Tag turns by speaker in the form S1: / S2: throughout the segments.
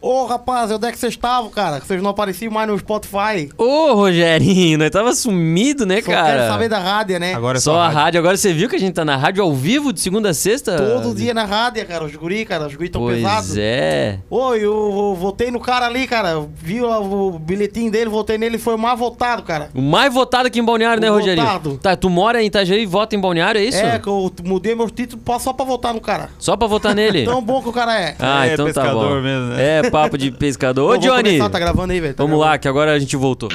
S1: Ô, rapaz, onde é que vocês estavam, cara? Vocês não apareciam mais no Spotify.
S2: Ô, Rogerinho, nós tava sumido, né,
S1: Só
S2: cara?
S1: quero saber da rádio, né?
S3: Agora é
S2: Só a rádio. Agora você viu que a gente tá na rádio ao vivo de segunda a sexta?
S1: Todo dia na rádio, cara. Os guri, cara. Os guri tão
S2: Pois
S1: pesados.
S2: é.
S1: Ô, eu, eu votei no cara ali, cara. Vi o, o bilhetinho dele, votei nele. Foi o mais votado, cara.
S2: O mais votado aqui em Balneário, né,
S1: O
S2: Rogerinho?
S1: votado.
S2: Tá, tu mora em Itajaí e vota em Balneário, é isso?
S1: É, que eu mudei meus títulos só pra votar no cara.
S2: Só pra votar nele?
S1: Tão bom que o cara é.
S2: Ah,
S3: É
S2: então tá
S3: pescador
S2: bom.
S3: mesmo, né?
S2: É, papo de pescador. Ô, Johnny!
S1: tá gravando aí, velho. tá
S2: Vamos
S1: gravando.
S2: lá, que agora a gente voltou.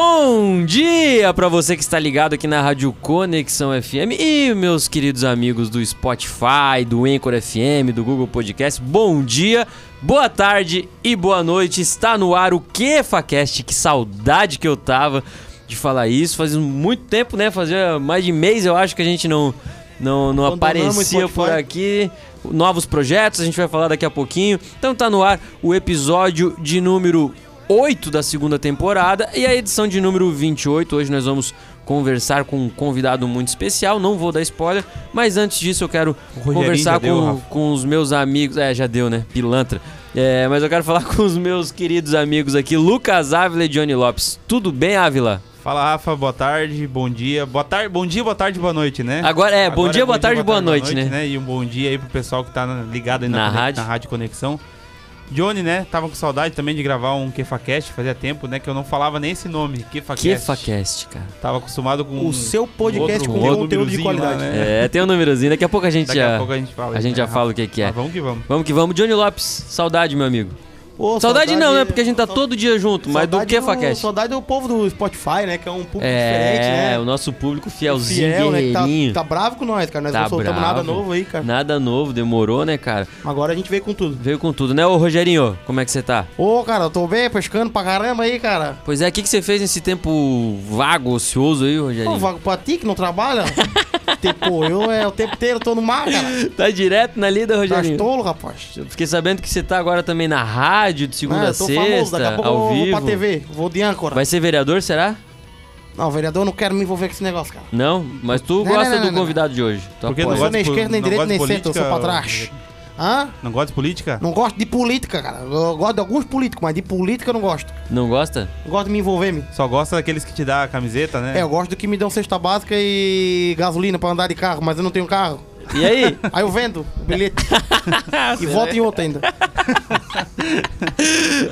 S2: Bom dia pra você que está ligado aqui na Rádio Conexão FM e meus queridos amigos do Spotify, do Anchor FM, do Google Podcast. Bom dia, boa tarde e boa noite. Está no ar o QFAcast. Que saudade que eu tava de falar isso. Fazia muito tempo, né? Fazia mais de mês, eu acho que a gente não não, não aparecia por aqui. Novos projetos, a gente vai falar daqui a pouquinho. Então tá no ar o episódio de número 8 da segunda temporada e a edição de número 28. Hoje nós vamos conversar com um convidado muito especial. Não vou dar spoiler, mas antes disso eu quero conversar
S3: já deu,
S2: com, com os meus amigos. É, já deu, né? Pilantra. É, mas eu quero falar com os meus queridos amigos aqui, Lucas Ávila e Johnny Lopes. Tudo bem, Ávila?
S3: Fala, Rafa, boa tarde, bom dia. Boa tarde, bom dia, boa tarde, boa noite, né?
S2: Agora é, bom dia, boa tarde, boa noite, né?
S3: E um bom dia aí pro pessoal que tá ligado aí na,
S2: Na rádio.
S3: na Rádio Conexão. Johnny, né? Tava com saudade também de gravar um KefaCast, fazia tempo, né? Que eu não falava nem esse nome, KefaCast.
S2: KefaCast, cara.
S3: Tava acostumado com
S1: O seu podcast
S3: outro-
S1: com
S3: outro
S1: conteúdo de qualidade.
S3: lá, né?
S2: É, tem um númerozinho. Daqui a pouco a gente
S3: Daqui
S2: já.
S3: a pouco a gente fala.
S2: a gente já
S3: né,
S2: fala
S3: Rafa?
S2: o que que é.
S3: Mas vamos que vamos.
S2: Vamos que vamos. Johnny Lopes, saudade, meu amigo.
S1: Pô,
S2: Saudade, não, né? Porque a gente tá todo dia junto, mas do
S1: saudade
S2: KefaCast.
S1: Saudade do povo do Spotify, né? Que é um público
S2: É,
S1: diferente, né?
S2: o nosso público fielzinho,
S1: Fiel, né? Que
S2: guerreirinho.
S1: tá, tá bravo com nós, cara. Nós
S2: Tá
S1: não soltamos
S2: bravo.
S1: nada novo aí, cara.
S2: Nada novo, demorou, né, cara?
S1: Agora a gente veio com tudo.
S2: Veio com tudo, né? Ô, Rogerinho, como é que você tá?
S1: Ô, cara, eu tô bem, pescando pra caramba aí, cara.
S2: Pois é, o que, que você fez nesse tempo vago, ocioso aí,
S1: Ô,
S2: Rogerinho?
S1: vago pra ti que não trabalha? tipo, eu é o tempo inteiro tô no mar, cara.
S2: Tá direto na lida,
S1: Tá
S2: Rogerinho?
S1: tolo, rapaz.
S2: Eu Fiquei sabendo que você tá agora também na rádio, de segunda
S1: Ah,
S2: a
S1: eu tô famoso,
S2: sexta,
S1: daqui a pouco
S2: ao
S1: eu vou
S2: vivo.
S1: pra TV, vou de âncora.
S2: Vai ser vereador, será?
S1: Não, vereador, eu não quero me envolver com esse negócio, cara.
S2: Não, mas tu
S1: Não,
S2: gosta
S1: não, não,
S2: do
S1: não.
S2: convidado de hoje. Tu
S3: Porque
S1: Eu
S3: não
S1: sou
S3: gosta
S1: nem
S3: de po-
S1: esquerda, nem
S3: não
S1: direita,
S3: gosta de
S1: nem centro, eu sou pra
S3: política,
S1: trás. Hã?
S3: Não gosta de política?
S1: Não gosto de política, cara. Eu gosto de alguns políticos, mas de política eu não gosto.
S2: Não gosta?
S1: Não gosto de me envolver, me.
S3: Só gosta daqueles que te dá a camiseta, né?
S1: É, eu gosto do que me dão cesta básica e gasolina pra andar de carro, mas eu não tenho carro.
S2: E aí?
S1: Aí eu vendo o bilhete e volto em outro ainda.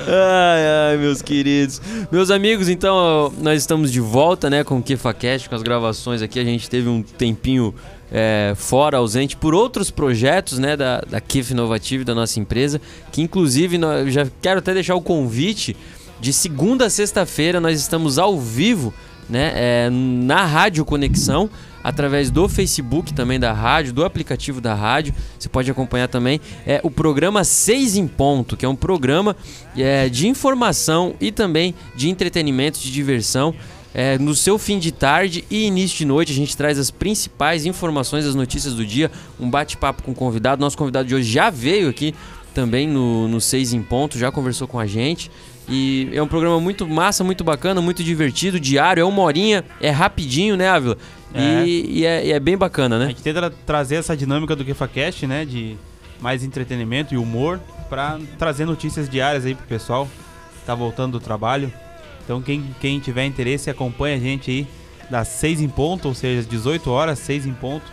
S2: ai, ai, meus queridos. Meus amigos, então, nós estamos de volta, né, com o KefaCast, com as gravações aqui. A gente teve um tempinho é, fora, ausente, por outros projetos, né, da, da Kif Inovative, da nossa empresa, que inclusive, nós- eu já quero até deixar o convite, de segunda a sexta-feira nós estamos ao vivo, né, é, na Rádio Conexão, através do Facebook também da rádio, do aplicativo da rádio. Você pode acompanhar também é, o programa 6 em Ponto, que é um programa é, de informação e também de entretenimento, de diversão. É, no seu fim de tarde e início de noite, a gente traz as principais informações, as notícias do dia, um bate-papo com o convidado. Nosso convidado de hoje já veio aqui também no, no 6 em Ponto, já conversou com a gente. E é um programa muito massa, muito bacana, muito divertido, diário, é uma horinha, é rapidinho, né, Ávila?
S3: É.
S2: E, e é, e é bem bacana,
S3: A
S2: né?
S3: gente tenta trazer essa dinâmica do KefaCast, né? De mais entretenimento e humor pra trazer notícias diárias aí pro pessoal que tá voltando do trabalho. Então quem, quem tiver interesse acompanha a gente aí das 6 em ponto, ou seja, às 18 horas, 6 em ponto.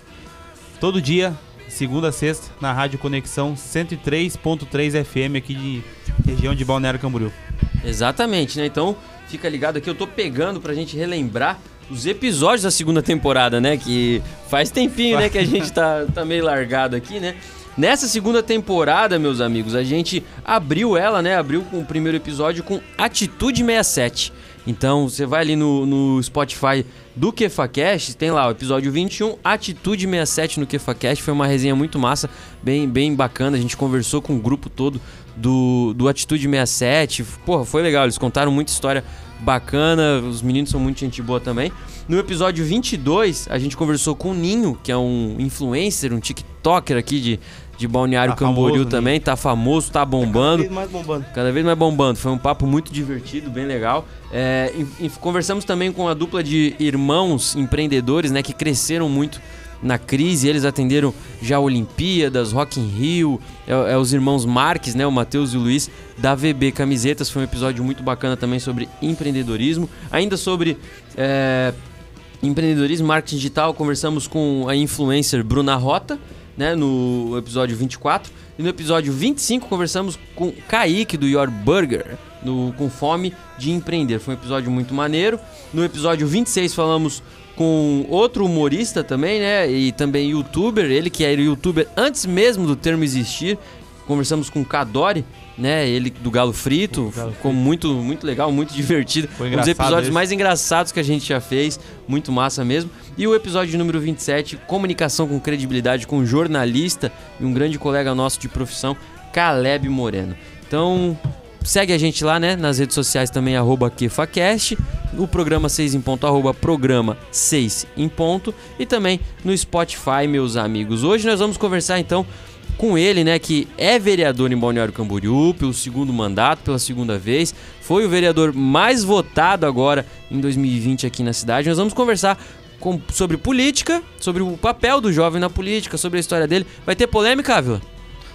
S3: Todo dia, segunda a sexta, na Rádio Conexão 103.3 FM aqui de região de Balneário Camboriú.
S2: Exatamente, né? Então, fica ligado aqui, eu tô pegando pra gente relembrar os episódios da segunda temporada, né? Que faz tempinho, né, que a gente tá, tá meio largado aqui, né? Nessa segunda temporada, meus amigos, a gente abriu ela, né? Abriu com o primeiro episódio com Atitude 67. Então, você vai ali no, no Spotify do KefaCast, tem lá o episódio 21, Atitude 67 no KefaCast. Foi uma resenha muito massa, bem, bem bacana. A gente conversou com o grupo todo do, do Atitude 67. Porra, foi legal, eles contaram muita história bacana, os meninos são muito gente boa também. No episódio 22, a gente conversou com o Ninho, que é um influencer, um TikToker aqui de, de Balneário
S3: Tá
S2: Camboriú
S3: famoso,
S2: também, tá famoso, tá bombando.
S1: Cada vez mais bombando.
S2: Cada vez mais bombando. Foi um papo muito divertido, bem legal. É, e- e conversamos também com a dupla de irmãos empreendedores, né, que cresceram muito na crise. Eles atenderam já Olimpíadas, Rock in Rio, é, é os irmãos Marques, né, o Matheus e o Luiz da VB Camisetas. Foi um episódio muito bacana também sobre empreendedorismo. Ainda sobre é, empreendedorismo, marketing digital, conversamos com a influencer Bruna Rota, né, no episódio 24. E no episódio 25 conversamos com Kaique do Your Burger, no, com fome de empreender. Foi um episódio muito maneiro. No episódio 26 falamos com outro humorista também, né, e também youtuber, ele que era youtuber antes mesmo do termo existir. Conversamos com o Kadori, né, ele do Galo Frito,
S3: Galo
S2: ficou muito muito legal, muito divertido.
S3: Foi
S2: um dos episódios
S3: esse.
S2: mais engraçados que a gente já fez, muito massa mesmo. E o episódio número 27, comunicação com credibilidade com um jornalista e um grande colega nosso de profissão, Caleb Moreno. Então, segue a gente lá, né, nas redes sociais também arroba QFAcast, o programa 6 em ponto arroba programa 6 em ponto e também no Spotify, meus amigos. Hoje nós vamos conversar então com ele, né, que é vereador em Balneário Camboriú pelo segundo mandato, pela segunda vez, foi o vereador mais votado agora em 2020 aqui na cidade. Nós vamos conversar com- sobre política, sobre o papel do jovem na política, sobre a história dele. Vai ter polêmica, Ávila?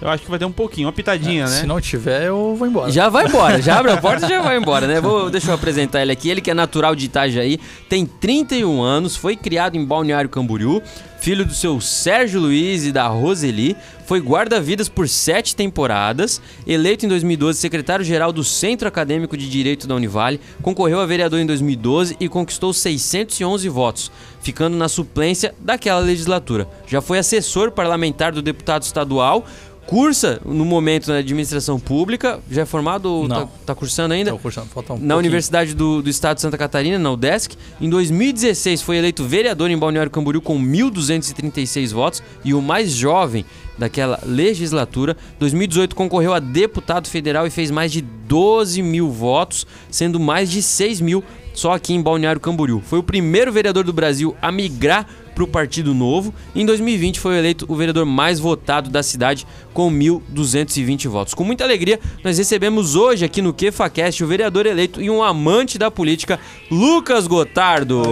S3: Eu acho que vai ter um pouquinho, uma pitadinha, né?
S4: Se não tiver, eu vou embora.
S2: Já vai embora, já abre a porta e já vai embora, né? Vou, deixa eu apresentar ele aqui. Ele que é natural de Itajaí, tem 31 anos, foi criado em Balneário Camboriú, filho do seu Sérgio Luiz e da Roseli, foi guarda-vidas por sete temporadas, eleito em 2012 secretário-geral do Centro Acadêmico de Direito da Univale, concorreu a vereador em 2012 e conquistou 611 votos, ficando na suplência daquela legislatura. Já foi assessor parlamentar do deputado estadual, cursa no momento na administração pública, já é formado tá, tá cursando ainda?
S4: Tô cursando, falta um
S2: na
S4: pouquinho.
S2: Universidade do, do Estado de Santa Catarina, na UDESC. Em 2016 foi eleito vereador em Balneário Camboriú com 1.236 votos e o mais jovem daquela legislatura. 2018 concorreu a deputado federal e fez mais de 12 mil votos, sendo mais de 6 mil só aqui em Balneário Camboriú. Foi o primeiro vereador do Brasil a migrar para o Partido Novo. Em 2020 foi eleito o vereador mais votado da cidade com 1.220 votos. Com muita alegria, nós recebemos hoje aqui no QFAcast o vereador eleito e um amante da política, Lucas Gotardo.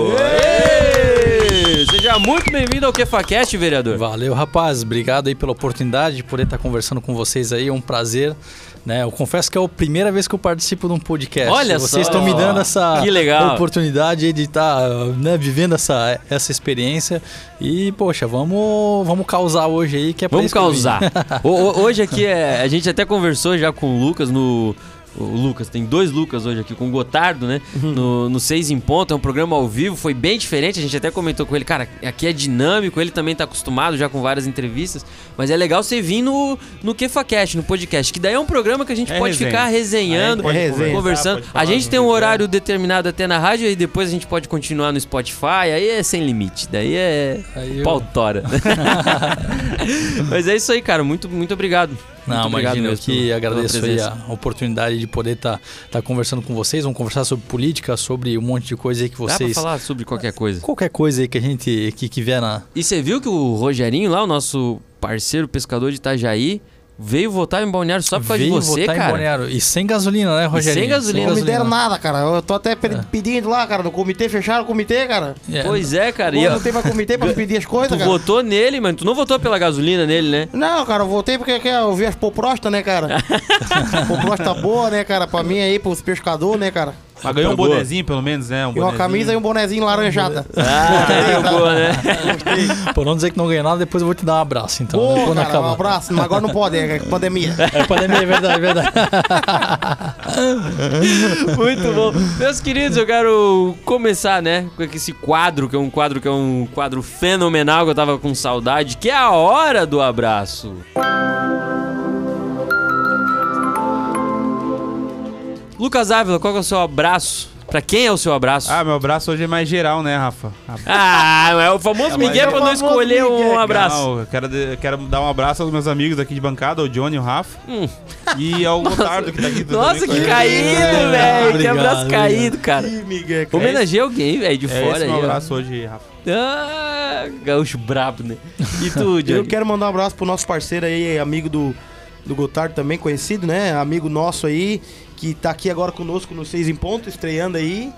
S2: Seja muito bem-vindo ao QFAcast, vereador.
S4: Valeu, rapaz. Obrigado aí pela oportunidade de poder estar conversando com vocês aí. É um prazer. Né? Eu confesso que é a primeira vez que eu participo de um podcast.
S2: Olha
S4: Vocês estão me dando essa
S2: Que legal.
S4: oportunidade de estar né, vivendo essa, essa experiência. E, poxa, vamos, vamos causar hoje aí, que é pra
S2: Vamos causar. Hoje aqui é, a gente até conversou já com o Lucas no o Lucas, tem dois Lucas hoje aqui, com o Gotardo, né? No, no Seis em Ponto, é um programa ao vivo, foi bem diferente, a gente até comentou com ele, cara, aqui é dinâmico, ele também tá acostumado já com várias entrevistas, mas é legal você vir no, no KefaCast, no podcast, que daí é um programa que a gente
S3: É
S2: pode
S3: resenha.
S2: ficar resenhando,
S3: pode
S1: resenha.
S2: conversando.
S3: pode
S2: A gente tem um horário determinado até na rádio e depois a gente pode continuar no Spotify, aí é sem limite, daí é
S4: Aí eu-
S2: pau tora. Mas é isso aí, cara, muito, muito obrigado.
S4: Não,
S2: Muito obrigado
S4: imagina, eu que agradeço aí a oportunidade de poder estar conversando com vocês. Vamos conversar sobre política, sobre um monte de coisa aí que
S2: Dá pra
S4: vocês.
S2: falar sobre qualquer coisa.
S4: Qualquer coisa aí que a gente que, que vier na.
S2: E você viu que o Rogerinho lá, o nosso parceiro pescador de Itajaí, veio votar em Balneário só por causa de
S4: veio
S2: você,
S4: votar em
S2: cara?
S4: Balneário. E sem gasolina, né, Rogério?
S2: sem gasolina.
S1: Não me deram nada, cara. Eu tô até pe- pedindo lá, cara. No comitê, fecharam o comitê, cara.
S4: É,
S2: Pois é, cara.
S1: Pô,
S2: E,
S1: não tem mais comitê pra pedir as coisas,
S2: tu
S1: cara.
S2: votou nele, mano. Tu não votou pela gasolina nele, né?
S1: Não, cara, eu voltei porque que eu vi as poprostas, né, cara? Poprosta boa, né, cara? Pra mim aí, pros pescadores, né, cara?
S3: Mas ganhou um
S2: Boa.
S3: bonezinho, pelo menos, né? Um
S1: E uma camisa e um bonezinho laranjada.
S2: Ah, boa, né?
S4: Por não dizer que não ganhei nada, depois eu vou te dar um abraço, então. né,
S1: Pô,
S4: quando
S1: cara, um
S4: acabar.
S1: abraço. Mas agora não pode, é pandemia.
S4: É pandemia, é verdade, é verdade.
S2: Muito bom. Meus queridos, eu quero começar, né, com esse quadro, que é um quadro que é um quadro fenomenal, que eu tava com saudade, que é a hora do abraço. Lucas Ávila, qual que é o seu abraço Pra quem é o seu abraço?
S3: Ah, meu abraço hoje é mais geral, né, Rafa?
S2: Ah, é o famoso Miguel pra não escolher um
S1: Miguel.
S2: abraço.
S3: Não, eu quero, eu quero dar um abraço aos meus amigos aqui de bancada, o Johnny, o Rafa.
S2: Hum.
S3: E ao Gotardo que tá aqui
S2: Nossa,
S3: também
S2: que caído, velho. Que abraço
S4: obrigado.
S2: caído, cara.
S1: Ih, Miguel, cara.
S2: Homenageia alguém, velho, de
S3: É
S2: fora
S3: esse
S2: aí.
S3: meu
S2: ó.
S3: abraço hoje, Rafa.
S2: Ah, gaúcho brabo, né? E tu,
S1: Eu
S2: Johnny?
S1: quero mandar um abraço pro nosso parceiro aí, amigo do, do Gotardo também, conhecido, né? Amigo nosso aí, que tá aqui agora conosco no Seis em Ponto, estreando aí.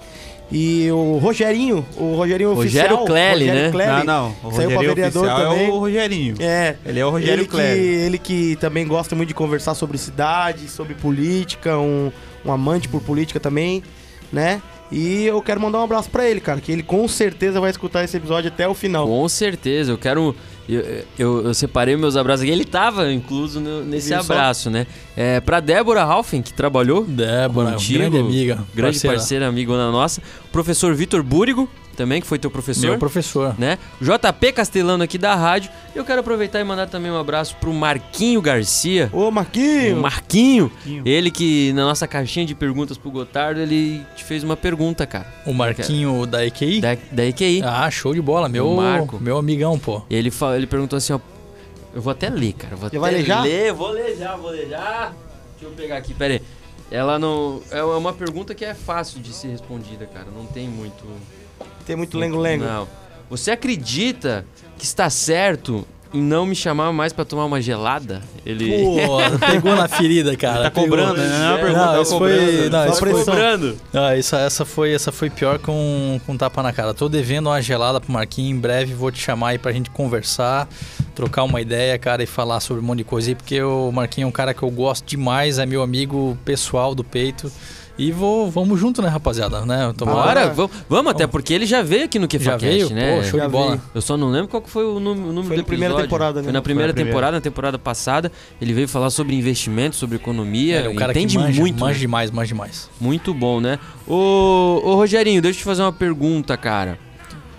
S1: E o Rogerinho, o Rogerinho
S2: Rogério
S1: oficial.
S2: Cleli,
S1: Rogério
S2: né?
S1: Cleli.
S3: Não, não. O
S1: Saiu pra
S3: Rogério
S1: vereador
S3: oficial
S1: também.
S3: é o Rogerinho.
S1: É.
S3: Ele é o Rogério
S1: ele que,
S3: Cleli.
S1: ele que também gosta muito de conversar sobre cidade, sobre política, um, um amante por política também, né? E eu quero mandar um abraço pra ele, cara, que ele com certeza vai escutar esse episódio até o final.
S2: Com certeza, eu quero. Eu, eu, eu separei meus abraços aqui. Ele tava incluso no- nesse
S1: Viu só?
S2: abraço, né? É, pra Débora Ralphin, que trabalhou.
S4: Débora,
S2: Contigo,
S4: grande amiga.
S2: Grande
S4: parceira.
S2: parceira, amigona nossa. O professor Vitor Búrigo, também, que foi teu professor.
S4: Meu professor.
S2: né? JP Castelano aqui da rádio. Eu quero aproveitar e mandar também um abraço pro Marquinho Garcia.
S1: Ô, Marquinho!
S2: O Marquinho,
S3: Marquinho.
S2: ele que na nossa caixinha de perguntas pro Gotardo, ele te fez uma pergunta, cara.
S4: O Marquinho da EQI.
S2: Da, da EQI.
S4: Ah, show de bola. Meu,
S2: O Marco.
S4: meu amigão, pô.
S2: E ele, ele perguntou assim, ó. Eu vou até ler, cara. eu Vou
S1: Já
S2: até
S1: vai ler já?
S2: ler, vou ler já, vou ler já. Deixa eu pegar aqui, pera aí. Ela não. É uma pergunta que é fácil de ser respondida, cara. Não tem muito.
S1: Tem muito lengo-lengo.
S2: Não. Você acredita que está certo em não me chamar mais pra tomar uma gelada? Ele.
S4: Pô, pegou na ferida, cara.
S3: Tá
S4: pegou.
S3: cobrando, né? Não é uma pergunta,
S4: Não,
S3: tá
S4: isso foi,
S3: cobrando.
S4: não,
S1: Só
S4: isso foi,
S2: cobrando.
S4: Ah, isso, essa, foi, essa foi pior com, com tapa na cara. Tô devendo uma gelada pro Marquinhos. Em breve vou te chamar aí pra gente conversar, trocar uma ideia, cara, e falar sobre um monte de coisa aí, porque o Marquinhos é um cara que eu gosto demais, é meu amigo pessoal do peito. E vou, vamos junto, né, rapaziada? Né? Tomara-
S2: Bora, vamos, vamos até porque ele já veio aqui no
S4: Já
S2: KefaCast,
S4: veio?
S2: né?
S4: Pô, show
S1: Já
S4: de bola.
S1: veio.
S2: Eu só não lembro qual que foi o número, o número
S1: Foi
S2: do
S1: na primeira
S2: episódio.
S1: temporada, né?
S2: Foi na primeira
S3: Foi primeira.
S2: temporada, na temporada passada. Ele veio falar sobre investimento, sobre economia.
S4: É, um cara
S2: entende
S4: que manja,
S2: muito.
S4: manja
S2: né?
S4: demais, manja demais.
S2: Muito bom, né? Ô, ô Rogerinho, deixa eu te fazer uma pergunta, cara.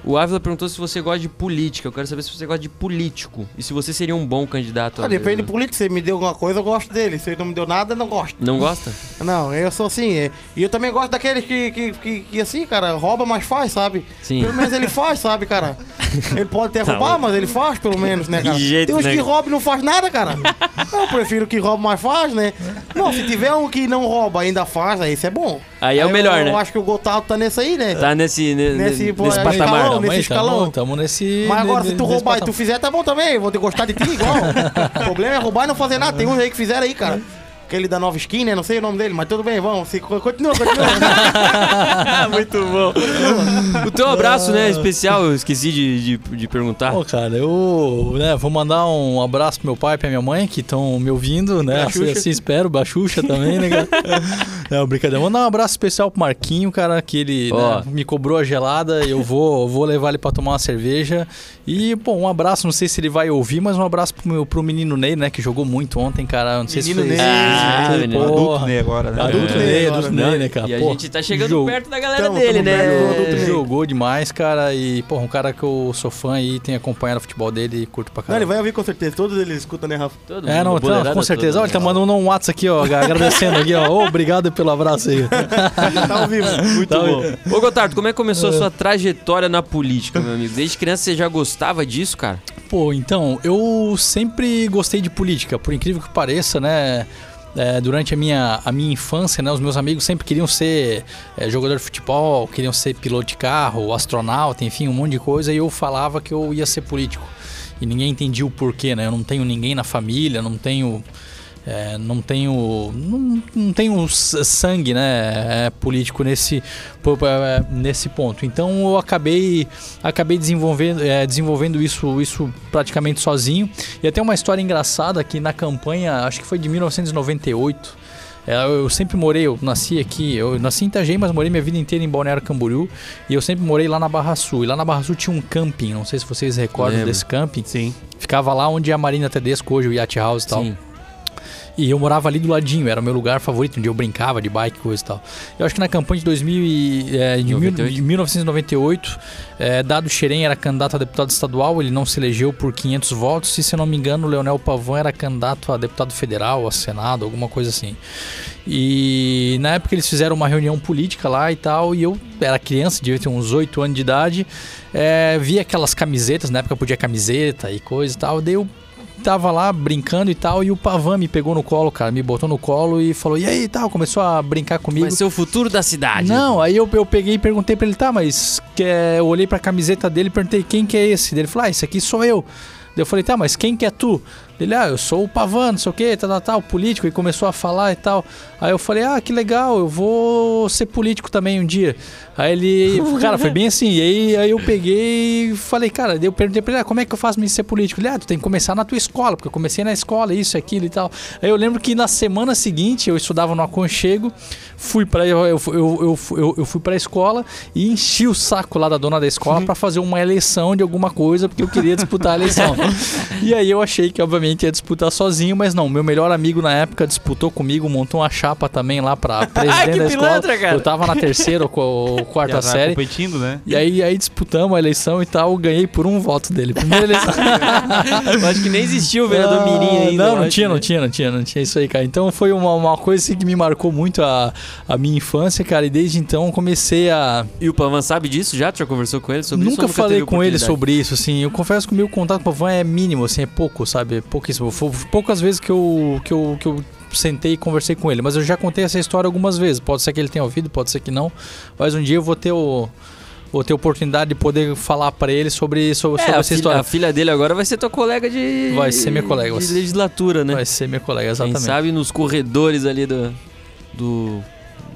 S2: O Ávila perguntou se você gosta de política. Eu quero saber se você gosta de político. E se você seria um bom candidato
S1: Ah, depende do político. Se ele me deu alguma coisa, eu gosto dele. Se ele não me deu nada, eu não gosto.
S2: Não gosta?
S1: Não, eu sou assim. é. E eu também gosto daqueles que, que, que, que, assim, cara, rouba, mas faz, sabe?
S2: Sim.
S1: Pelo menos ele faz, sabe, cara? Ele pode até roubar, mas ele faz, pelo menos, né, cara?
S2: De jeito,
S1: Tem uns
S2: né?
S1: que roubam e não faz nada, cara. Eu prefiro que rouba, mas faz, né? Não, se tiver um que não rouba ainda faz, aí isso é bom.
S2: Aí é o melhor,
S1: eu,
S2: né?
S1: Eu acho que o Gotardo tá nesse aí, né?
S2: Tá nesse, ne-
S1: Nesse,
S2: nesse, nesse
S1: aí,
S2: patamar.
S1: Escalão, nesse escalão.
S4: Tamo, tamo nesse.
S1: Mas agora, se tu roubar e tu fizer, tá bom também. Vou ter gostar de ti igual. o problema é roubar e não fazer nada. Tem uns aí que fizeram aí, cara. Aquele da nova skin, né? Não sei o nome dele, mas tudo bem, vamos. Se, continua, continua.
S2: Muito bom. o teu abraço, né, especial, eu esqueci de, de, de perguntar.
S4: Pô, cara, eu né, vou mandar um abraço pro meu pai e pra minha mãe que estão me ouvindo, né? Assim, assim espero, Bachuxa também, né, cara? Não, brincadeira. Vou mandar um abraço especial pro Marquinho, cara, que ele né, me cobrou a gelada. Eu vou, vou levar ele pra tomar uma cerveja. E, pô, um abraço, não sei se ele vai ouvir, mas um abraço pro, meu, pro menino Ney, né, que jogou muito ontem, cara. Não sei
S1: Menino
S4: se
S1: Ney.
S4: foi.
S2: Ah,
S4: Sei,
S2: menino.
S4: porra.
S3: Adulto, né, agora, né?
S4: Adulto
S1: É.
S4: Ney, adulto
S1: né?
S4: Ney, né, cara?
S2: E a
S4: Pô,
S2: gente tá chegando
S4: jogo-
S2: perto da galera
S1: Tamo,
S2: dele,
S1: tamo
S2: né?
S1: Ney.
S4: Jogou demais, cara, e, pô, um cara que eu sou fã e tenho acompanhado o futebol dele e curto pra
S1: Não,
S4: caralho.
S1: ele vai ouvir com certeza. Todos eles escutam, né, Rafa?
S2: Todo
S4: É, não,
S2: a
S4: tá, com certeza. Olha, tá
S2: né?
S4: mandando um WhatsApp aqui, ó, agradecendo aqui, ó. Obrigado pelo abraço aí.
S1: Tá ao vivo.
S2: Muito
S4: Tá
S2: bom. Ô, Gotardo, como é que começou a sua trajetória na política, meu amigo? Desde criança você já gostava disso, cara?
S4: Pô, então, eu sempre gostei de política, por incrível que pareça, né? É, durante a minha, a minha infância, né, os meus amigos sempre queriam ser é, jogador de futebol, queriam ser piloto de carro, astronauta, enfim, um monte de coisa, e eu falava que eu ia ser político. E ninguém entendia o porquê, né? Eu não tenho ninguém na família, não tenho. É, não tenho. Não, não tenho sangue, né? é, político nesse, é, nesse ponto. Então eu acabei, acabei desenvolvendo, é, desenvolvendo isso, isso praticamente sozinho. E até uma história engraçada que na campanha, acho que foi de 1998. é, Eu sempre morei, eu nasci aqui, eu nasci em Itajaí, mas morei minha vida inteira em Balneário Camboriú. E eu sempre morei lá na Barra Sul. E lá na Barra Sul tinha um camping, não sei se vocês recordam
S2: Lembro.
S4: desse camping.
S3: Sim.
S4: Ficava lá onde é a Marina Tedesco hoje, o Yacht House e tal.
S2: Sim.
S4: E eu morava ali do ladinho, era o meu lugar favorito, onde eu brincava de bike, coisa e tal. Eu acho que na campanha de, 2000 e, é, de, mil,
S2: 98?
S4: de 1998, é, Dado Xerém era candidato a deputado estadual, ele não se elegeu por 500 votos, e se eu não me engano, o Leonel Pavão era candidato a deputado federal, a senado, alguma coisa assim. E na época eles fizeram uma reunião política lá e tal, e eu era criança, devia ter uns 8 anos de idade, é, via aquelas camisetas, na época podia camiseta e coisa e tal, daí eu tava lá brincando e tal, e o Pavan me pegou no colo, cara, me botou no colo e falou, e aí tal, começou a brincar comigo.
S2: Vai ser o futuro da cidade.
S4: Não, aí eu, eu peguei e perguntei pra ele, tá, mas que é, eu olhei pra camiseta dele e perguntei quem que é esse? Ele falou, ah, esse aqui sou eu. Eu falei, tá, mas quem que é tu? Ele, ah, eu sou o Pavan, não sei o que, tal, tal, tal, político, e começou a falar e tal. Aí eu falei, ah, que legal, eu vou ser político também um dia. Aí ele, cara, foi bem assim. E aí, aí eu peguei e falei, cara, eu perguntei pra ele, ah, como é que eu faço pra ser político? Ele, ah, tu tem que começar na tua escola, porque eu comecei na escola, isso, aquilo e tal. Aí eu lembro que na semana seguinte eu estudava no aconchego, fui pra, eu, eu, eu, eu, eu fui pra escola e enchi o saco lá da dona da escola pra fazer uma eleição de alguma coisa, porque eu queria disputar a eleição. e aí eu achei que, obviamente, ia disputar sozinho, mas não. Meu melhor amigo na época disputou comigo, montou uma chapa também lá pra presidente da escola.
S2: pilantra, cara.
S4: Eu tava na terceira ou quarta
S3: Já
S4: série.
S3: competindo, né?
S4: E aí, aí disputamos a eleição e tal, ganhei por um voto dele. Primeira eleição.
S2: Eu acho que nem existia o vereador
S4: Ah,
S2: Mirim ainda.
S4: Não, não tinha,
S2: né?
S4: não tinha, não tinha, não tinha isso aí, cara. Então foi uma, uma coisa assim, que me marcou muito a, a minha infância, cara. E desde então comecei a.
S2: E o Pavan sabe disso já? Tu já conversou com ele sobre isso?
S4: nunca falei com ele sobre isso, assim. Eu confesso que o meu contato com o Van é mínimo, assim, é pouco, sabe? É pouquíssimo. Foi poucas vezes que eu, que eu, que eu sentei e conversei com ele. Mas eu já contei essa história algumas vezes. Pode ser que ele tenha ouvido, pode ser que não. Mas um dia eu vou ter o. Vou ter oportunidade de poder falar pra ele sobre, sobre,
S2: É,
S4: sobre
S2: a
S4: essa
S2: filha,
S4: história.
S2: a filha dele agora vai ser tua colega de.
S4: Vai ser minha colega,
S2: De legislatura, né?
S4: Vai ser minha colega,
S2: Quem
S4: exatamente.
S2: sabe nos corredores ali do. Do.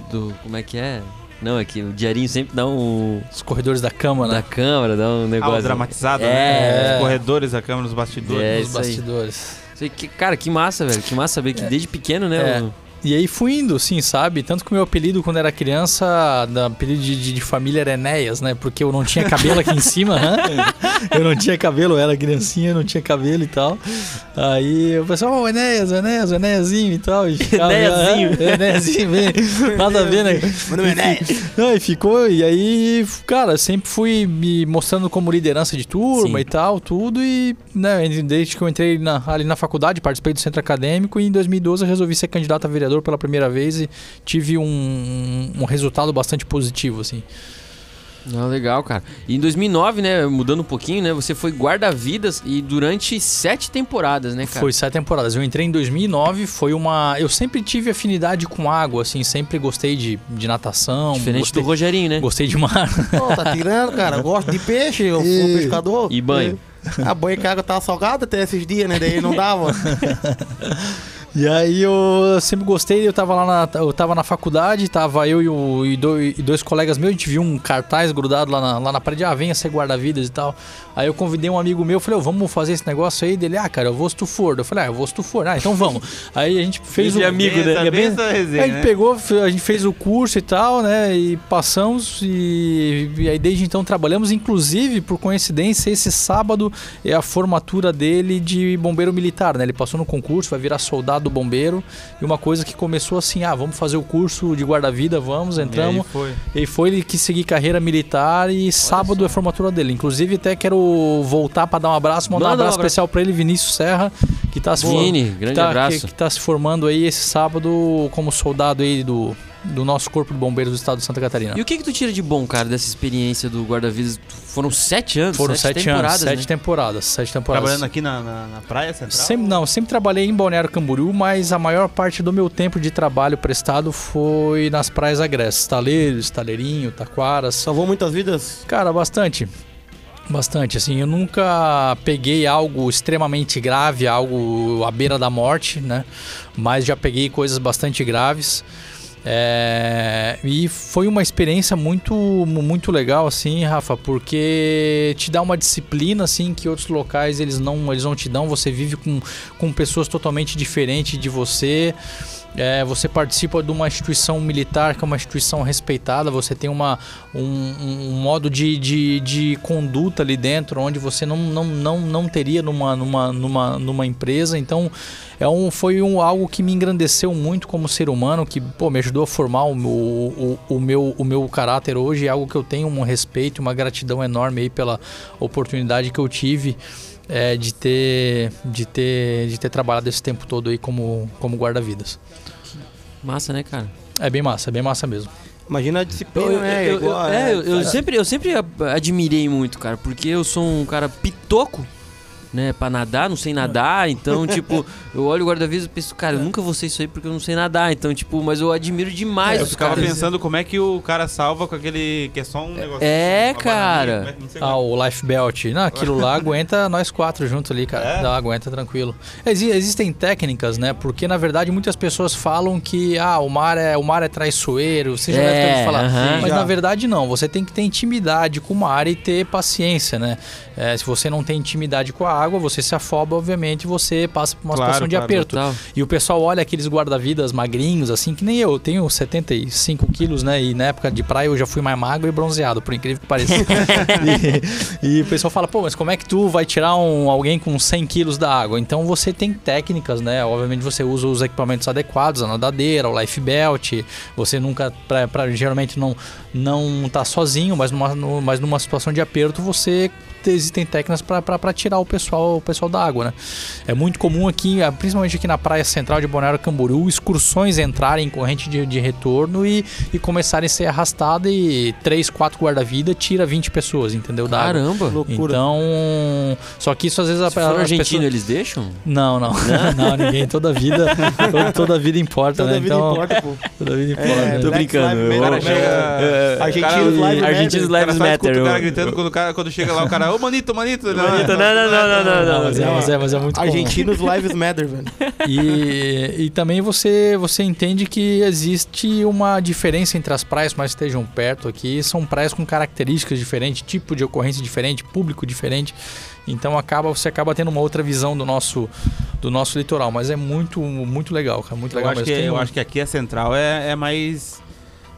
S2: do como é que é? Não, é que o diarinho sempre dá um.
S4: Os corredores da Câmara,
S2: Da câmara, dá um
S3: Ah,
S2: negócio.
S3: o dramatizado,
S2: É.
S3: né? Os corredores, a câmera, os bastidores.
S2: É,
S4: Os
S2: aí.
S4: bastidores.
S2: Cara, que massa, velho. Que massa saber que desde pequeno, né?
S4: É.
S2: o-
S4: E aí fui indo, sim, sabe? Tanto que o meu apelido quando era criança, da apelido de, de- de família era Enéas, né? Porque eu não tinha cabelo aqui em cima, né? Eu não tinha cabelo, eu era criancinha, não tinha cabelo e tal. Aí o pessoal, ô Enéas, Enéas, Enéasinho e tal. E ficava,
S2: Enéasinho.
S4: "Ah, Enéasinho, vem. Nada a ver, né?
S1: Meu nome é Enéas.
S4: Não, e ficou, e aí, cara, sempre fui me mostrando como liderança de turma
S2: Sim.
S4: e tal, tudo, e né, desde que eu entrei na- ali na faculdade, participei do centro acadêmico, e em 2012 eu resolvi ser candidato a vereador pela primeira vez e tive um, um resultado bastante positivo, assim.
S2: Ah, legal, cara. E em 2009, né, mudando um pouquinho, né, você foi guarda-vidas e durante sete temporadas, né, cara?
S4: Foi sete temporadas. Eu entrei em 2009, foi uma... Eu sempre tive afinidade com água, assim, sempre gostei de, de natação.
S2: Diferente
S4: gostei,
S2: do Rogerinho, né?
S4: Gostei de mar.
S1: Tá tirando, cara. Eu gosto de peixe, eu sou pescador.
S2: E banho.
S1: A banha que a água tava salgada até esses dias, né? Daí não dava.
S4: E aí eu sempre gostei, eu tava lá na, eu tava na faculdade, tava eu e, o- e dois, e dois colegas meus, a gente viu um cartaz grudado lá na, lá na parede, ah, venha ser guarda-vidas e tal. Aí eu convidei um amigo meu, falei, ô, vamos fazer esse negócio aí dele, ah, cara, eu vou se tu for. Eu falei, ah, eu vou se tu for. Ah, então vamos. aí a gente fez o
S2: amigo,
S3: Bem
S2: né?
S4: bem-
S3: resenha,
S4: a gente
S3: né?
S4: pegou, a gente fez o curso e tal, né? E passamos e, e aí desde então trabalhamos. Inclusive, por coincidência, esse sábado é a formatura dele de bombeiro militar, né? Ele passou no concurso, vai virar soldado bombeiro. E uma coisa que começou assim, ah, vamos fazer o curso de guarda-vida, vamos,
S3: E aí
S4: entramos.
S3: foi.
S4: E foi ele que seguir carreira militar e sábado é a formatura dele. Inclusive, até quero voltar para dar um abraço, mandar um
S2: Manda um
S4: abraço
S2: abraço.
S4: especial para ele, Vinícius Serra, que tá se
S2: Vini,
S4: que
S2: grande
S4: tá,
S2: abraço.
S4: Que, que tá se formando aí esse sábado como soldado aí do, do nosso Corpo de Bombeiros do Estado de Santa Catarina.
S2: E o que que tu tira de bom, cara, dessa experiência do guarda-vidas? Foram sete anos,
S4: Foram
S2: sete,
S4: sete, anos,
S2: temporadas,
S4: sete
S2: né?
S4: temporadas, sete temporadas.
S3: Trabalhando aqui na, na, na praia central?
S4: Sempre, não, sempre trabalhei em Balneário Camboriú, mas a maior parte do meu tempo de trabalho prestado foi nas praias agrestes. Taleiros, Taleirinho, Taquaras.
S1: Salvou muitas vidas.
S4: Cara, bastante. Bastante, assim, eu nunca peguei algo extremamente grave, algo à beira da morte, né? Mas já peguei coisas bastante graves. É, e foi uma experiência muito, muito legal, assim, Rafa, porque te dá uma disciplina, assim, que outros locais eles não, eles não te dão. Você vive com, com pessoas totalmente diferentes de você. É, você participa de uma instituição militar que é uma instituição respeitada, você tem uma, um, um modo de, de, de, conduta ali dentro onde você não, não, não, não teria numa, numa, numa, numa empresa. Então é um, foi um, algo que me engrandeceu muito como ser humano, que pô, me ajudou a formar o, o, o, meu, o meu caráter hoje. É algo que eu tenho um respeito, uma gratidão enorme aí pela oportunidade que eu tive. É, de ter de ter de ter trabalhado esse tempo todo aí como como guarda-vidas.
S2: Massa, né, cara?
S4: É bem massa, é bem massa mesmo.
S1: Imagina a disciplina,
S2: eu,
S1: né?
S2: Eu,
S1: Igual,
S2: eu, é, eu, eu sempre, eu sempre admirei muito, cara, porque eu sou um cara pitoco né, pra nadar, não sei nadar, então, tipo, eu olho o guarda-vidas e penso, cara, eu nunca vou ser isso aí porque eu não sei nadar, então, tipo, mas eu admiro demais
S3: é,
S2: os
S3: Eu ficava
S2: caras.
S3: pensando como é que o cara salva com aquele, que é só um negócio.
S2: É,
S3: uma
S2: cara.
S3: sei
S4: Ah, o Life Belt. Não, aquilo lá aguenta nós quatro juntos ali, cara.
S3: É?
S4: Dá, aguenta tranquilo. Exi- existem técnicas, né? Porque na verdade muitas pessoas falam que ah, o mar é, o mar é traiçoeiro, você já deve ter
S2: É,
S4: falar.
S2: aham.
S4: Mas
S1: Já.
S4: na verdade não, você tem que ter intimidade com o mar e ter paciência, né? É, se você não tem intimidade com a água, você se afoba, obviamente, você passa por uma
S3: Claro,
S4: situação de
S3: claro,
S4: aperto.
S2: Total.
S4: E o pessoal olha aqueles guarda-vidas magrinhos, assim, que nem eu. Eu tenho 75 quilos, né? E na época de praia eu já fui mais magro e bronzeado, por incrível que pareça. e, e o pessoal fala, pô, mas como é que tu vai tirar um, alguém com 100 quilos da água? Então você tem técnicas, né? Obviamente você usa os equipamentos adequados, a nadadeira, o life belt. Você nunca, pra, pra- geralmente não, não tá sozinho, mas numa, no- mas numa situação de aperto você existem técnicas para tirar o pessoal, o pessoal da água, né? É muito comum aqui, ah, principalmente aqui na praia central de Balneário Camboriú, excursões entrarem em corrente de, de retorno e, e começarem a ser arrastadas e 3, 4 guarda-vida tira 20 pessoas, entendeu? Da água.
S2: Caramba.
S1: Loucura.
S4: Então, só que isso às vezes
S2: Se
S4: a-
S2: for argentino,
S4: pessoas...
S2: eles deixam?
S4: Não, não, não, ninguém, toda vida, toda, toda vida importa,
S1: Toda
S4: né?
S1: vida
S4: então,
S1: importa, pô.
S4: toda vida importa.
S1: É,
S4: né?
S2: tô brincando,
S1: Lives
S2: eu-
S3: cara
S1: Matter, é,
S3: o
S1: Argentinos
S3: cara-
S1: Lives Matter.
S2: Argentinos
S3: o cara
S2: Lives
S3: só escuta
S2: Matter.
S3: o cara
S2: eu-
S3: gritando quando, o cara, quando chega lá, o cara, ô manito, manito.
S2: Manito, não, não, não, não, não, não,
S4: mas, é, mas, é, mas é muito comum.
S1: Argentinos Lives Matter, velho.
S4: E, e também você, você entende que existe uma diferença entre as praias que mais estejam perto aqui. São praias com características diferentes, tipo de ocorrência diferente, público diferente. Então acaba, você acaba tendo uma outra visão do nosso, do nosso litoral. Mas é muito, muito legal, cara. Muito
S3: Eu
S4: legal
S3: acho,
S4: mesmo.
S3: que, eu
S4: um-
S3: acho que aqui a central é, é mais.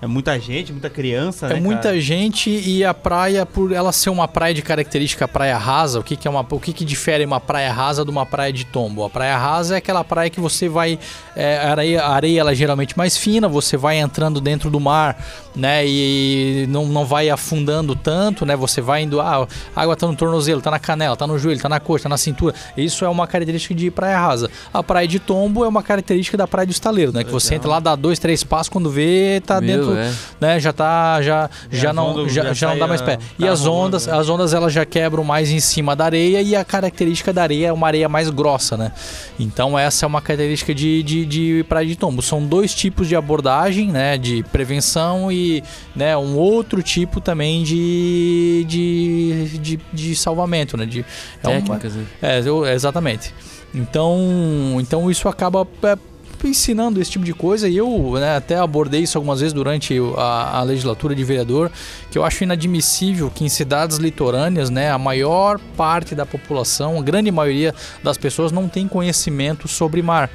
S3: É muita gente, muita criança,
S4: É
S3: né?
S4: muita
S3: cara?
S4: gente e a praia, por ela ser uma praia de característica praia rasa, o que, que é uma, o que, que difere uma praia rasa de uma praia de tombo? A praia rasa é aquela praia que você vai, é, a areia, a areia ela é geralmente mais fina, você vai entrando dentro do mar, né, e não, não vai afundando tanto, né, você vai indo, ah, a água tá no tornozelo, tá na canela, tá no joelho, tá na coxa, tá na cintura. Isso é uma característica de praia rasa. A praia de tombo é uma característica da praia do estaleiro, né, que você entra lá, dá dois, três passos, quando vê, tá
S2: Meu,
S4: dentro
S2: é.
S4: né, já tá já já não
S3: ondas
S4: já,
S3: já
S4: já não dá mais pé. E as ondas,
S3: né?
S4: as ondas elas já quebram mais em cima da areia e a característica da areia é uma areia mais grossa, né? Então essa é uma característica de, de, de praia de tombo. São dois tipos de abordagem, né, de prevenção e, né, um outro tipo também de de, de, de salvamento, né? De, é uma-
S2: Técnicas, né?
S4: é, exatamente. Então, então isso acaba é, ensinando esse tipo de coisa e eu né, até abordei isso algumas vezes durante a, a legislatura de vereador, que eu acho inadmissível que em cidades litorâneas, né, a maior parte da população, a grande maioria das pessoas não tem conhecimento sobre mar.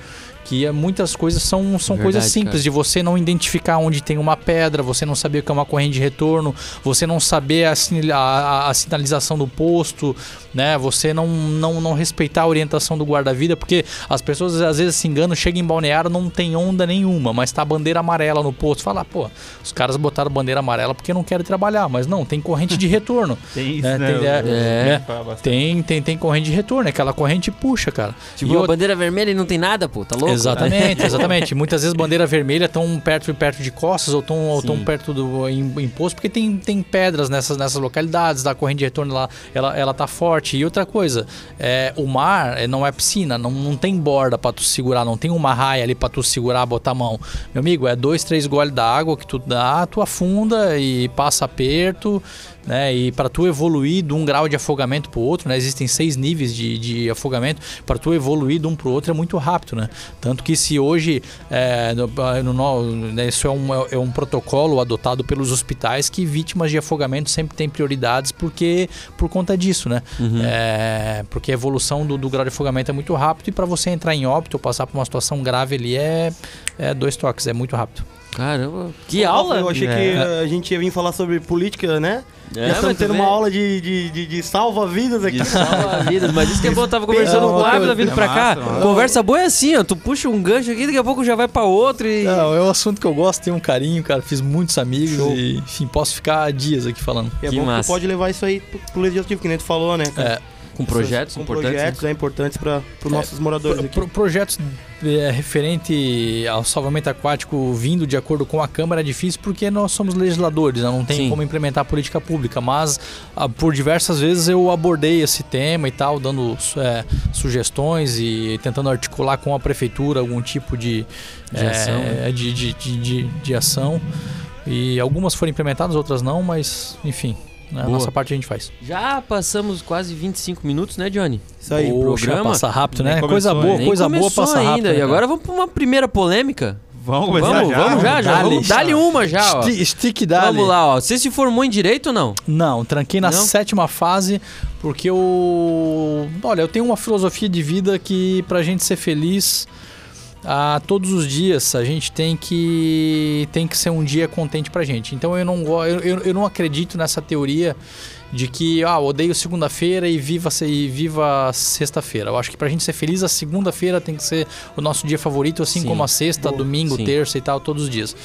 S4: Que é- muitas coisas são, são
S2: Verdade,
S4: coisas simples,
S2: cara.
S4: de você não identificar onde tem uma pedra, você não saber o que é uma corrente de retorno, você não saber a, a- a sinalização do posto, né? Você não, não, não respeitar a orientação do guarda-vida, porque as pessoas às vezes se enganam, chegam em balneário, não tem onda nenhuma, mas tá bandeira amarela no posto. Fala, pô, os caras botaram bandeira amarela porque não querem trabalhar, mas não, tem corrente de retorno.
S3: Tem isso,
S4: É,
S3: né?
S4: tem- é, é.
S3: bastante.
S4: Tem, tem, tem corrente de retorno, aquela corrente puxa, cara.
S2: Tipo,
S4: E outra-
S2: bandeira vermelha e não tem nada, pô, tá louco?
S4: Exatamente, exatamente. Muitas vezes bandeira vermelha estão perto e perto de costas ou estão perto do em- imposto, porque tem, tem pedras nessas, nessas localidades, da corrente de retorno lá, ela, ela tá forte. E outra coisa, é, o mar é, não é piscina, não, não tem borda para tu segurar, não tem uma raia ali para tu segurar, botar a mão. Meu amigo, é dois, três goles da água que tu dá, tu afunda e passa aperto, né? E para tu evoluir de um grau de afogamento para o outro, né? Existem seis níveis de, de afogamento. Para tu evoluir de um para o outro é muito rápido, né? Tanto que se hoje é, no, no- né, isso é um, é um protocolo adotado pelos hospitais que vítimas de afogamento sempre têm prioridades porque por conta disso, né? É, porque a evolução do, do grau de afogamento é muito rápido e para você entrar em óbito ou passar por uma situação grave ali é, é dois toques, é muito rápido.
S2: Caramba, que
S1: Ô,
S2: aula!
S1: Eu achei
S2: É.
S1: que uh, a gente ia vir falar sobre política, né?
S2: É,
S1: Já estamos tendo uma aula de, de, de, de salva-vidas aqui.
S2: De salva-vidas, mas isso que é bom, eu tava conversando com o Ávila
S1: é
S2: vindo pra cá.
S3: massa, mano.
S2: Conversa boa é assim, ó. Tu puxa um gancho aqui, daqui a pouco já vai pra outro e.
S4: Não, é um assunto que eu gosto, tenho um carinho, cara, fiz muitos amigos
S1: Show.
S4: e, enfim, posso ficar dias aqui falando.
S1: É
S2: Que
S1: bom que
S2: massa.
S1: tu pode levar isso aí pro, pro legislativo, que nem tu falou, né? cara?
S4: É,
S2: Com projetos
S1: com
S2: importantes.
S1: projetos é, importantes para os nossos moradores
S4: Pro-
S1: aqui.
S4: pro- projetos é, referente ao salvamento aquático vindo de acordo com a Câmara é difícil porque nós somos legisladores, né? não tem
S2: Sim.
S4: como implementar política pública, mas ah, por diversas vezes eu abordei esse tema e tal, dando é, sugestões e tentando articular com a prefeitura algum tipo de,
S2: De
S4: é,
S2: ação, né?
S4: de, de, de, de- de ação. E algumas foram implementadas, outras não, mas enfim, né, a
S2: Boa.
S4: nossa parte a gente faz.
S2: Já passamos quase 25 minutos, né, Johnny?
S1: Isso aí.
S4: Poxa,
S2: programa.
S4: passa rápido, né?
S3: começou
S4: Coisa boa.
S2: Nem
S4: coisa boa passa rápido.
S2: ainda.
S4: né,
S2: e
S4: cara?
S2: agora vamos pra uma primeira polêmica.
S3: Vamos começar
S2: Vamos,
S3: já?
S2: vamos já, já.
S4: Dá-lhe.
S2: Uma já, ó.
S4: Sti- Stick dali.
S2: Vamos lá, ó. Você se formou em direito ou não?
S4: Não, tranquei na
S2: Não?
S4: sétima fase porque eu. Olha, eu tenho uma filosofia de vida que pra gente ser feliz a todos os dias a gente tem que tem que ser um dia contente pra gente. Então eu não eu, eu, não acredito nessa teoria de que ah, odeio segunda-feira e viva e viva sexta-feira. Eu acho que pra gente ser feliz a segunda-feira tem que ser o nosso dia favorito, assim
S2: Sim.
S4: como a sexta, domingo,
S2: Sim.
S4: terça e tal, todos os dias.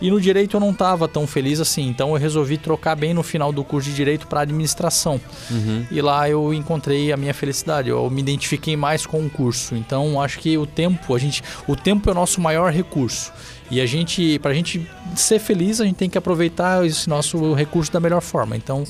S4: E no direito eu não estava tão feliz assim, então eu resolvi trocar bem no final do curso de direito para administração.
S2: Uhum.
S4: E lá eu encontrei a minha felicidade, eu me identifiquei mais com o curso. Então acho que o tempo, a gente, o tempo é o nosso maior recurso. E a gente, pra gente ser feliz, a gente tem que aproveitar esse nosso recurso da melhor forma. Então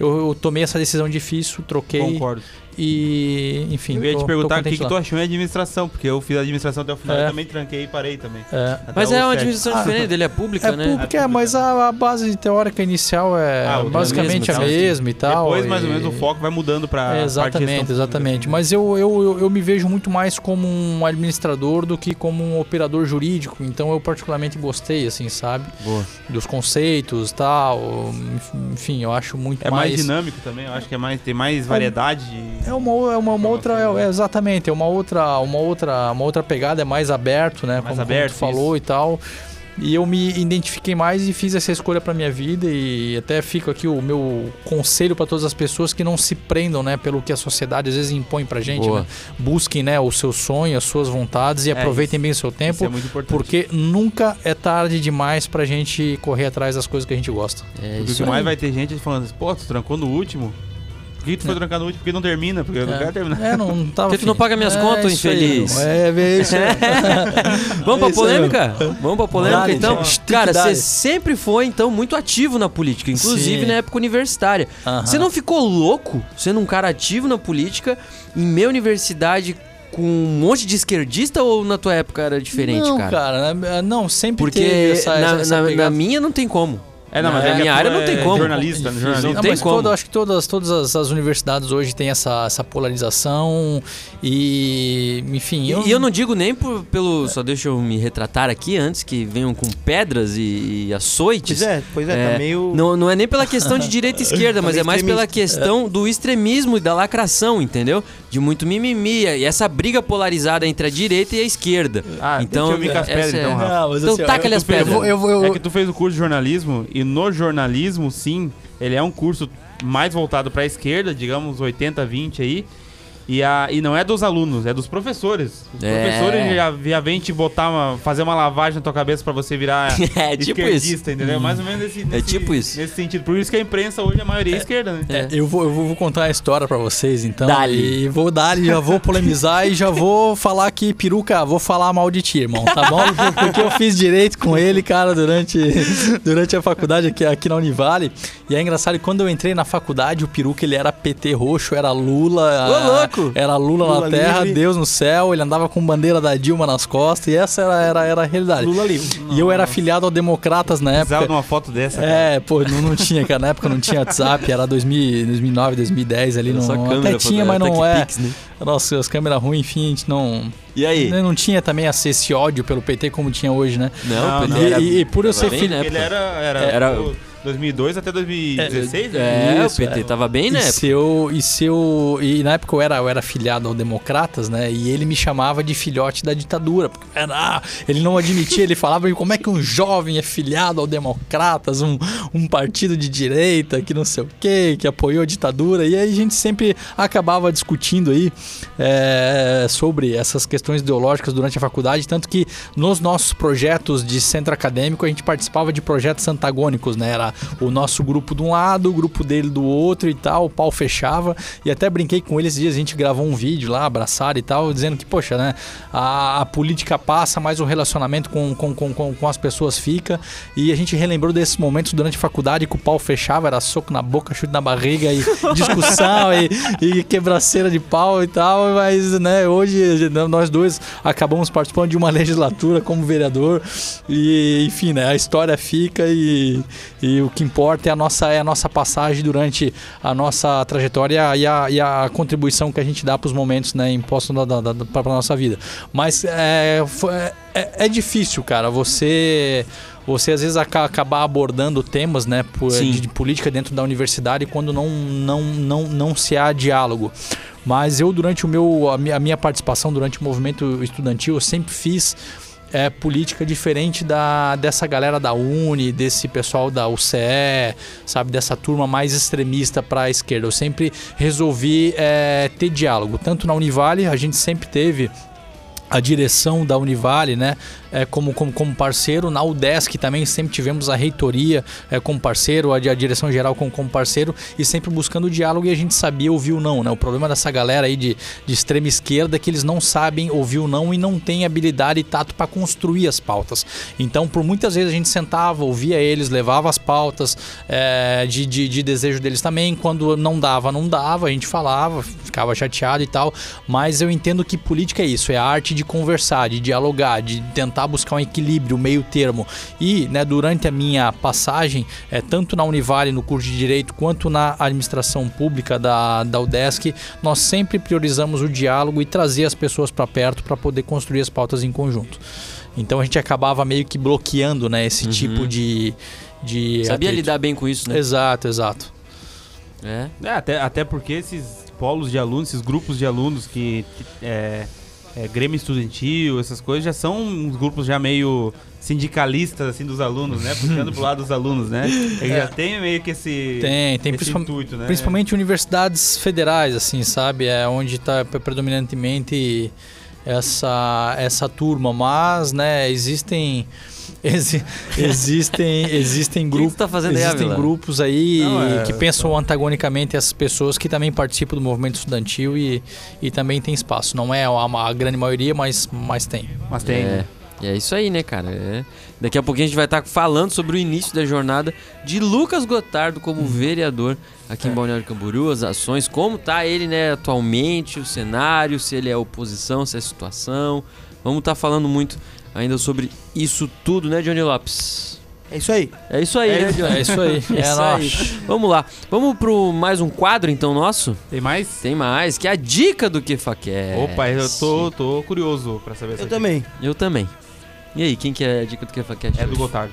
S4: eu, eu tomei essa decisão difícil, troquei
S3: concordo.
S4: E, enfim.
S3: eu ia
S4: tô-
S3: te perguntar o que, que tu achou em administração, porque eu fiz administração até o final
S4: É.
S3: e também tranquei e parei também.
S4: É.
S2: Mas é uma administração
S4: Ah,
S2: diferente, dele é pública,
S4: É
S2: né?
S4: pública, é, mas a, a base teórica inicial é
S3: Ah,
S4: basicamente
S2: mesmo,
S4: a mesma e tal.
S3: Depois, mais ou
S4: e-
S3: menos, o foco vai mudando pra
S4: É, exatamente,
S3: pública.
S4: exatamente. Mas eu, eu, eu, eu me vejo muito mais como um administrador do que como um operador jurídico. Então eu particularmente gostei, assim, sabe?
S2: Boa.
S4: Dos conceitos e tal. Enfim, eu acho muito
S3: É mais
S4: mais.
S3: dinâmico também, eu acho que é mais, tem mais variedade de...
S4: É uma, é uma, uma outra, é, exatamente, é uma outra, uma outra, uma outra pegada, é mais aberto, né?
S3: Mais
S4: como, como
S3: aberto,
S4: tu falou
S3: isso.
S4: e tal. E eu me identifiquei mais e fiz essa escolha para minha vida e até fico aqui o meu conselho para todas as pessoas que não se prendam, né, pelo que a sociedade às vezes impõe pra gente, né? Busquem, né, o seu sonho, as suas vontades e
S3: É,
S4: aproveitem bem o seu
S3: Isso
S4: tempo,
S3: é muito importante.
S4: porque nunca é tarde demais pra gente correr atrás das coisas que a gente gosta.
S2: É
S3: Porque o
S2: isso
S3: que mais vai ter gente falando pô, tu trancou no último? Por que tu foi trancar no último? Porque não termina, porque eu não quero terminar.
S4: É, não tava
S2: Por que tu não paga minhas
S4: É
S2: contas, infeliz?
S4: É, é isso.
S2: Vamos pra
S4: É
S2: polêmica? Vamos pra polêmica, então? Cara, você sempre foi, então, muito ativo na política, inclusive
S4: Sim.
S2: na época universitária. Você não ficou louco sendo um cara ativo na política em meia universidade com um monte de esquerdista ou na tua época era diferente,
S4: não,
S2: cara?
S4: né, Não, sempre
S2: Porque
S4: teve essa,
S2: na,
S4: essa
S2: na- na minha não tem como.
S3: É, não, mas
S2: Na
S3: é que
S2: minha
S3: a
S2: área não tem
S3: é
S2: como.
S3: Jornalista,
S2: Difícil.
S3: jornalista.
S2: Não
S4: Não,
S2: tem
S4: mas
S2: como.
S4: todo- acho que todas, todas as, as universidades hoje têm essa, essa polarização e, enfim...
S2: E, e eu não digo nem por- pelo. Só deixa eu me retratar aqui antes que venham com pedras e, e açoites.
S1: Pois é, pois é,
S2: É,
S1: tá meio.
S2: Não, não é nem pela questão de direita e esquerda, mas
S1: meio
S2: é mais pela questão do extremismo e da lacração, entendeu? De muito mimimi e essa briga polarizada entre a direita e a esquerda.
S3: Ah,
S2: então,
S3: deixa eu vir com as
S2: essa
S3: pedras,
S2: é-
S3: então, Rafa.
S4: Não, mas
S2: Então
S4: assim,
S2: taca-lhe
S4: eu-
S2: as pedras.
S4: Eu, eu, eu,
S3: É que tu fez o curso de jornalismo e no jornalismo, sim, ele é um curso mais voltado pra esquerda, digamos 80, 20 aí. E, a, e não é dos alunos, é dos professores. Os
S2: É.
S3: professores já, já vêm te botar uma, fazer uma lavagem na tua cabeça pra você virar
S2: É tipo
S3: esquerdista, entendeu? Mais ou menos nesse, nesse-
S2: tipo isso.
S3: Nesse sentido. Por isso que a imprensa hoje a maioria é, esquerda, né?
S2: É.
S4: eu vou, eu vou contar a história pra vocês, então.
S2: Dá-lhe.
S4: E vou dar, já vou polemizar e já vou falar que, peruca, vou falar mal de ti, irmão, tá bom? Porque eu fiz direito com ele, cara, durante, durante a faculdade aqui, aqui na Univale. E é engraçado que quando eu entrei na faculdade, o peruca ele era PT roxo, era Lula.
S2: Ô, louco!
S1: Louco?
S4: Era Lula,
S1: Lula
S4: na terra,
S1: livre.
S4: Deus no céu, ele andava com bandeira da Dilma nas costas, e essa era, era, era a realidade.
S1: Lula livre.
S4: E eu era afiliado ao Democratas na
S3: Precisava
S4: época.
S3: de uma foto dessa. cara.
S4: É, pô, não, não tinha, cara. Na época não tinha WhatsApp, era 2000, 2009, 2010 ali.
S2: Era
S4: Não,
S2: só câmera,
S4: até tinha, mas não é.
S2: Né?
S4: Nossa, as câmeras ruins, enfim, a gente não.
S2: E aí?
S4: né, Não tinha também esse esse ódio pelo PT como tinha hoje, né?
S2: Não,
S3: Não,
S2: o PT
S3: não.
S2: era...
S4: E, e por eu ser
S2: bem,
S4: filho.
S2: né,
S3: Ele
S2: pô?
S3: era, era,
S2: Era-
S3: do 2002 até 2016, né?
S2: É,
S4: Isso,
S2: o PT
S4: é.
S2: tava bem, né?
S4: E se eu, e se eu, e na época eu era, eu era filiado ao Democratas, né? E ele me chamava de filhote da ditadura. Porque era, ele não admitia, ele falava como é que um jovem é filiado ao Democratas, um, um partido de direita que não sei o quê, que apoiou a ditadura. E aí a gente sempre acabava discutindo aí é, sobre essas questões ideológicas durante a faculdade, tanto que nos nossos projetos de centro acadêmico a gente participava de projetos antagônicos, né? Era o nosso grupo de um lado, o grupo dele do outro e tal, o pau fechava. E até brinquei com ele esses dias, a gente gravou um vídeo lá, abraçado e tal, dizendo que, poxa, né? A, a política passa, mas o relacionamento com, com, com, com, com as pessoas fica. E a gente relembrou desses momentos durante a faculdade que o pau fechava, era soco na boca, chute na barriga e discussão e, e quebraceira de pau e tal. Mas, né, hoje nós dois acabamos participando de uma legislatura como vereador. E, enfim, né, a história fica e, e o que importa é a nossa, é a nossa passagem durante a nossa trajetória e a, e a contribuição que a gente dá para os momentos né, impostos para a nossa vida. Mas é, foi- é, é difícil, cara, você você às vezes aca- acabar abordando temas né, de, de política dentro da universidade quando não, não, não, não se há diálogo. Mas eu, durante o meu, a minha, a minha participação durante o movimento estudantil, eu sempre fiz é, política diferente da, dessa galera da Uni, desse pessoal da UCE, sabe, dessa turma mais extremista para a esquerda. Eu sempre resolvi é, ter diálogo. Tanto na Univale, a gente sempre teve a direção da Univale, né, é, como, como, como parceiro. Na UDESC também sempre tivemos a reitoria é, como parceiro, a, a direção geral como, como parceiro e sempre buscando o diálogo e a gente sabia ouvir o não, né? O problema dessa galera aí de, de extrema esquerda é que eles não sabem ouvir o não e não têm habilidade e tato para construir as pautas. Então, por muitas vezes a gente sentava, ouvia eles, levava as pautas é, de, de, de desejo deles também. Quando não dava, não dava, a gente falava, ficava chateado e tal. Mas eu entendo que política é isso, é a arte de conversar, de dialogar, de tentar buscar um equilíbrio, um meio termo. E, né, durante a minha passagem, é, tanto na Univale, no curso de Direito, quanto na administração pública da, da UDESC, nós sempre priorizamos o diálogo e trazer as pessoas para perto para poder construir as pautas em conjunto. Então a gente acabava meio que bloqueando né, esse tipo de. de
S2: Sabia
S4: atrito.
S2: lidar bem com isso, né?
S4: Exato, exato.
S2: É.
S3: É, até, até porque esses polos de alunos, esses grupos de alunos que, que é, é, Grêmio Estudantil, essas coisas já são uns grupos já meio sindicalistas assim dos alunos, né? Puxando pro lado dos alunos, né? Ele já tem meio que esse,
S4: Tem, tem
S3: esse intuito, né?
S4: Principalmente universidades federais, assim, sabe? É onde está predominantemente essa, essa turma. Mas, né, existem. Exi- existem existem grupos
S2: tá aí,
S4: existem
S2: Ávila?
S4: grupos aí
S3: Não, é-
S4: que pensam antagonicamente essas pessoas que também participam do movimento estudantil e, e também tem espaço não é a, a grande maioria mas mas tem
S3: Mas tem.
S2: É. E é isso aí, né, cara? É. Daqui a pouquinho a gente vai estar falando sobre o início da jornada de Lucas Gotardo como vereador aqui em Balneário Camboriú, as ações, como tá ele, né, atualmente, o cenário, se ele é oposição, se é situação. Vamos estar falando muito ainda sobre isso tudo, né, Johnny Lopes?
S1: É isso aí.
S2: É isso aí,
S3: É
S2: né,
S3: isso-
S2: Johnny?
S4: é isso aí
S2: É
S4: é
S2: isso
S4: nóis.
S2: aí. Vamos lá. Vamos pro mais um quadro, então, nosso?
S3: Tem mais?
S2: Tem mais, que é a dica do que quer.
S3: Opa, eu tô, tô curioso pra saber essa
S1: Eu
S3: dica.
S1: também.
S2: Eu também. E aí, quem que é a dica do que quer?
S3: É do Gotardo.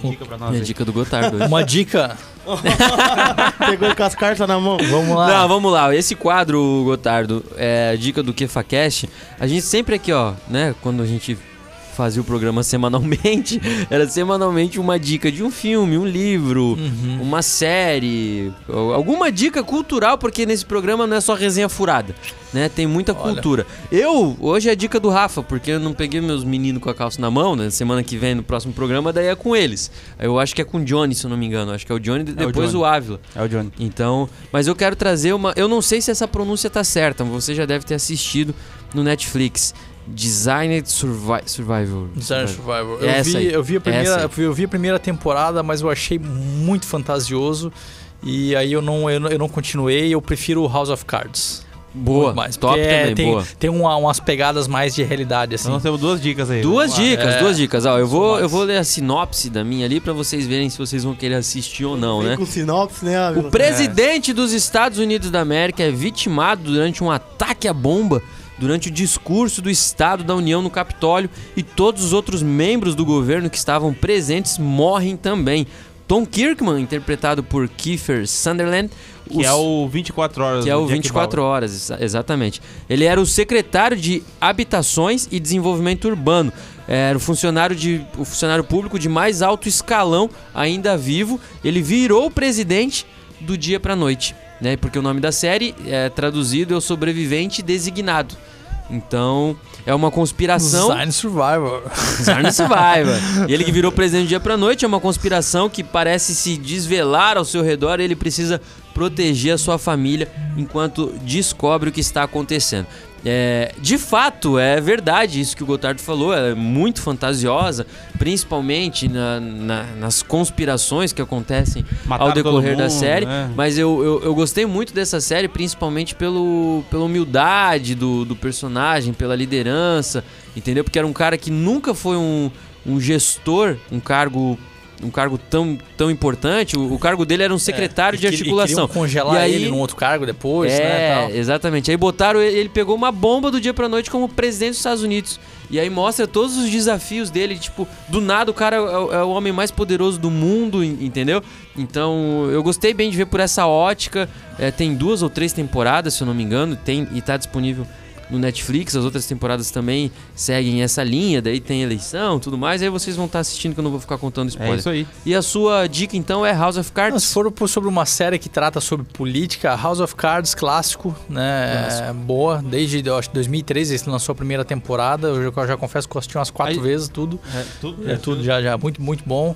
S3: Dica pra nós
S2: Minha
S3: aí.
S2: dica do Gotardo. hoje.
S4: uma dica
S1: Pegou com as cartas na mão.
S4: vamos lá
S2: Não, vamos lá. Esse quadro, Gotardo, é a dica do KefaCast. A gente sempre aqui, ó, né, quando a gente fazia o programa semanalmente, era semanalmente uma dica de um filme, um livro,
S4: Uhum.
S2: uma série, alguma dica cultural, porque nesse programa não é só resenha furada, né? Tem muita
S4: Olha.
S2: cultura. Eu, hoje é a dica do Rafa, porque eu não peguei meus meninos com a calça na mão, né? Semana que vem, no próximo programa, daí é com eles. Eu acho que é com o Johnny, se eu não me engano. Acho que é o Johnny, depois
S3: Johnny.
S2: o Ávila.
S3: É o Johnny.
S2: Então, mas eu quero trazer uma. Eu não sei se essa pronúncia tá certa, mas você já deve ter assistido no Netflix. Designed Survi Survival.
S4: Design Survival. Eu
S2: Essa
S4: vi,
S2: aí.
S4: eu, vi a primeira,
S2: Essa aí.
S4: eu vi- a primeira temporada, mas eu achei muito fantasioso. E aí eu não, eu não, eu não continuei, eu prefiro House of Cards.
S2: Boa,
S4: mais.
S2: top
S4: Porque, é,
S2: também,
S4: tem,
S2: boa.
S4: tem uma- umas pegadas mais de realidade, assim.
S3: Então nós temos duas dicas aí.
S2: Duas dicas,
S4: É,
S2: duas dicas. Ó, eu vou, eu vou ler a sinopse da minha ali pra vocês verem se vocês vão querer assistir ou não, né?
S1: com sinopse, né, amigo?
S2: O presidente dos Estados Unidos da América é vitimado durante um ataque à bomba durante o discurso do Estado da União no Capitólio e todos os outros membros do governo que estavam presentes morrem também. Tom Kirkman, interpretado por Kiefer Sunderland,
S3: Que
S2: os-
S3: é o 24 horas.
S2: que é o
S3: Jack
S2: 24
S3: Bauer.
S2: horas, exa- exatamente. Ele era o secretário de Habitações e Desenvolvimento Urbano. Era o funcionário, de, o funcionário público de mais alto escalão, ainda vivo. Ele virou o presidente do dia pra noite, né? Porque o nome da série é traduzido é o sobrevivente designado. Então, é uma conspiração.
S4: Design Survivor.
S2: Zarn Survivor. E ele que virou presidente do dia pra noite é uma conspiração que parece se desvelar ao seu redor e ele precisa proteger a sua família enquanto descobre o que está acontecendo. É, de fato, é verdade isso que o Gotardo falou, ela é muito fantasiosa, principalmente na- na- nas conspirações que acontecem
S3: Mataram
S2: ao decorrer
S3: todo
S2: da
S3: mundo,
S2: série.
S3: né?
S2: Mas eu, eu, eu gostei muito dessa série, principalmente pelo, pela humildade do, do personagem, pela liderança, entendeu? Porque era um cara que nunca foi um, um gestor, um cargo um cargo tão, tão importante. O, o cargo dele era um secretário de
S4: É, E que- e
S2: articulação.
S4: queriam congelar
S2: E aí-
S4: ele num outro cargo depois,
S2: é,
S4: né? tal.
S2: exatamente. Aí botaram ele, ele pegou uma bomba do dia pra noite como presidente dos Estados Unidos. E aí mostra todos os desafios dele, tipo, do nada o cara é, o- é o homem mais poderoso do mundo, en- entendeu? Então, eu gostei bem de ver por essa ótica. É, tem duas ou três temporadas, se eu não me engano, tem e tá disponível no Netflix. As outras temporadas também seguem essa linha, daí tem eleição, tudo mais. Aí vocês vão estar assistindo que eu não vou ficar contando
S3: É
S2: spoiler.
S3: isso aí.
S2: E a sua dica então é House of
S4: Não,
S2: Cards?
S4: se for por- sobre uma série que trata sobre política, House of Cards, clássico, né? É boa. Desde eu acho, 2013 ele lançou a primeira temporada. Eu já, eu já confesso que eu assisti umas quatro
S3: Aí-
S4: vezes tudo.
S3: É, tudo,
S4: É tudo já, já muito, muito bom.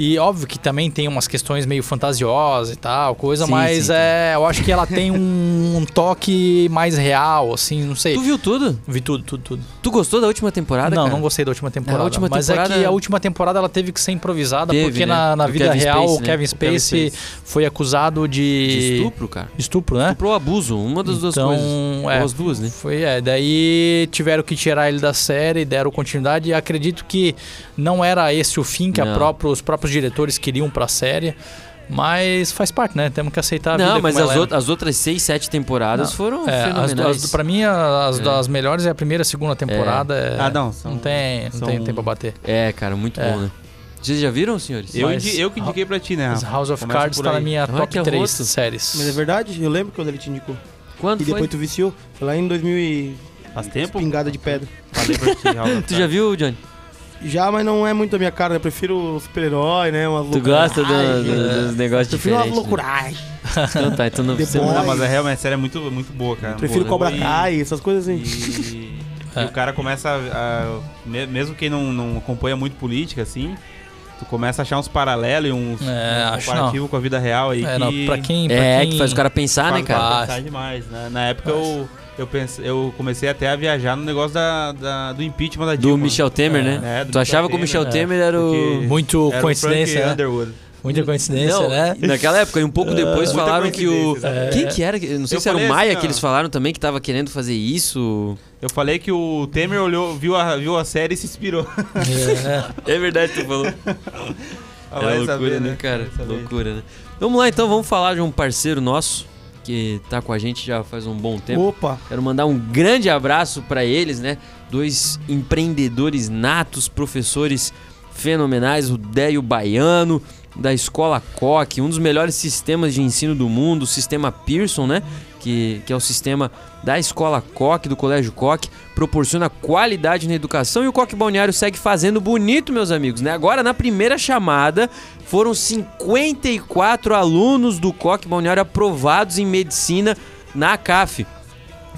S4: E óbvio que também tem umas questões meio fantasiosas e tal, coisa,
S2: Sim,
S4: mas
S2: sim,
S4: é, eu acho que ela tem um, um toque mais real, assim, não sei.
S2: Tu viu tudo?
S4: Vi tudo, tudo, tudo.
S2: Tu gostou da última temporada,
S4: não,
S2: cara?
S4: não gostei da última temporada.
S2: última
S4: mas
S2: temporada-
S4: é que a última temporada ela teve que ser improvisada,
S2: Teve,
S4: porque
S2: né?
S4: na, na vida
S2: Kevin
S4: real
S2: Spacey,
S4: o
S2: né?
S4: Kevin
S3: O Kevin
S4: Spacey foi acusado de,
S2: De estupro, cara.
S4: estupro, né?
S2: Estupro ou abuso, uma das duas
S4: Então,
S2: coisas.
S4: é.
S2: Ou as duas, né?
S4: Foi, é. Daí tiveram que tirar ele da série, deram continuidade. E acredito que não era esse o fim que a própria- os próprios diretores queriam pra série. Mas faz parte, né? Temos que aceitar a
S2: Não,
S4: vida
S2: mas
S4: como
S2: as,
S4: ela é.
S2: out- as outras seis, sete temporadas
S4: Não.
S2: foram
S4: É, as,
S2: fenomenais.
S4: as, pra mim, as
S2: É.
S4: das melhores é a primeira e a segunda temporada. É,
S3: Ah, não. São,
S4: não tem, não tem tempo pra bater.
S2: É, cara, muito
S4: É.
S2: bom, né? Vocês já viram, senhores?
S3: Eu,
S4: Mas-
S3: eu que indiquei pra ti, né?
S4: House of
S3: Começa
S4: Cards tá na minha
S2: Olha
S4: top
S2: que
S4: 3
S2: arroto.
S4: séries.
S1: Mas é verdade, eu lembro quando ele te indicou.
S2: Quando
S1: E
S2: foi?
S1: depois tu viciou. Foi lá em 2000 e...
S3: Faz tempo?
S1: Pingada de pedra.
S3: Falei pra ti, House of
S2: Tu já viu, Johnny?
S1: Já, mas não é muito a minha cara. Eu prefiro super-herói, né? Umas
S2: Tu gosta do-
S1: loucuragem.
S2: do- dos negócios
S1: Prefiro
S2: diferentes. né?
S1: loucuragem.
S2: Então tá, então não precisa...
S3: Não, mas a real, mas a série é muito, muito boa, cara.
S1: Prefiro
S3: Boa,
S1: Cobra
S3: e-
S1: Kai, essas coisas assim.
S3: E,
S4: É.
S3: e o cara começa a, a- me- Mesmo quem não, não acompanha muito política, assim, tu começa a achar uns paralelos e uns
S4: É,
S3: um comparativo com a vida real aí.
S4: É,
S3: que
S4: não, pra quem. Pra
S2: É,
S4: quem...
S2: que faz o cara pensar, né,
S3: faz
S2: cara?
S3: pensar demais. né? Na época eu, eu, pense, eu comecei até a viajar no negócio da, da- do impeachment da
S2: Do
S3: Dilma.
S2: Michel Temer,
S4: É,
S2: né?
S3: é, do
S2: tu achava que o
S3: Michel
S2: Michel
S4: Temer,
S2: Temer era o...
S4: Muito
S3: Era o
S4: coincidência,
S3: Frank
S4: né?
S3: Underwood.
S4: Muita coincidência,
S2: Não,
S4: né?
S2: naquela época, e um pouco depois
S3: Muita
S2: falaram que o...
S3: coincidência, exatamente.
S2: Quem que era? Não sei
S3: Eu
S2: se era o
S3: falei
S2: Maia
S3: assim,
S2: que eles falaram também que tava querendo fazer isso.
S3: Eu falei que o Temer olhou, viu a, viu a série e se inspirou.
S4: É.
S2: É verdade, tu falou.
S3: Ah,
S2: É
S3: vai
S2: loucura,
S3: saber,
S2: né, cara?
S3: Vai saber.
S2: Loucura, né? Vamos lá, então, vamos falar de um parceiro nosso que tá com a gente já faz um bom tempo.
S1: Opa.
S2: Quero mandar um grande abraço para eles, né? Dois empreendedores natos, professores fenomenais, o Déio Baiano, da Escola Coque, um dos melhores sistemas de ensino do mundo, o sistema Pearson, né? Que, que é o sistema da Escola Coque, do Colégio Coque, proporciona qualidade na educação e o Coque Balneário segue fazendo bonito, meus amigos, né? Agora, na primeira chamada, foram 54 alunos do Coque Balneário aprovados em medicina na CAF.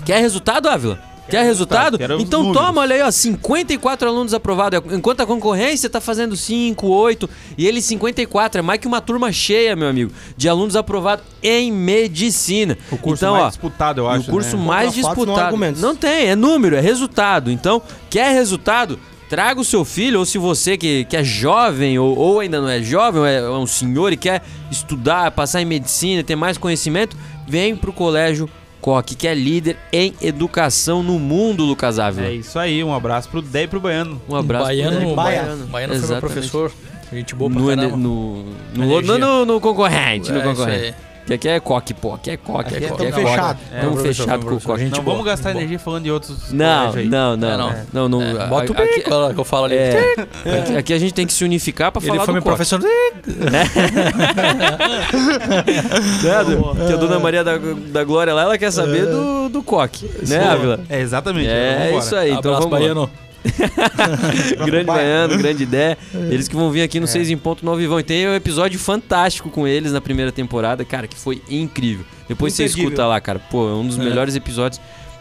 S2: Quer resultado, Ávila? Quer resultado? Então
S3: números.
S2: toma, olha aí, ó, 54 alunos aprovados. Enquanto a concorrência tá fazendo 5, 8 e ele 54. É mais que uma turma cheia, meu amigo, de alunos aprovados em medicina.
S3: O curso
S2: então,
S3: mais
S2: ó,
S3: disputado, eu acho.
S2: o curso
S3: né?
S2: mais
S1: não
S2: disputado.
S1: argumentos.
S2: Não tem, é número, é resultado. Então, quer resultado? Traga o seu filho, ou se você que, que é jovem, ou, ou ainda não é jovem, ou é, é um senhor e quer estudar, passar em medicina, ter mais conhecimento, vem pro colégio Coque, que é líder em educação no mundo, Lucas Ávila.
S3: É isso aí, um abraço pro Dé e pro Baiano.
S2: Um abraço pro
S4: Baiano,
S2: Daniel
S1: Baia.
S4: Baiano, Baiano foi meu professor. Gente boa pra
S2: no, no, no, no, no concorrente, no
S4: É, isso
S2: concorrente. Que aqui é coque, pô. Aqui é coque.
S1: Aqui é
S2: coque,
S1: tão
S2: coque.
S1: fechado.
S3: É,
S2: Tão fechado com o coque.
S4: gente
S3: Não vamos gastar energia falando de outros
S2: Não, não, não,
S4: É,
S2: não.
S4: não.
S2: Não, não.
S4: É,
S2: a-
S4: bota o
S2: aqui-
S4: que eu falo ali.
S2: É, aqui, aqui a gente tem que se unificar pra
S4: Ele
S2: falar
S4: foi
S2: do
S4: meu
S2: coque.
S4: professor.
S2: Né, do- que a Dona Maria da, da Glória lá, ela quer saber do, do coque, né, Ávila?
S3: É, exatamente.
S2: É isso aí, então vamos lá. Grande Baiano, grande Dé.
S4: É.
S2: Eles que vão vir aqui no 6 em ponto no Vivão. E tem um episódio fantástico com eles na primeira temporada, cara, que foi incrível. Depois você escuta lá, cara. Pô, um dos
S4: É.
S2: melhores episódios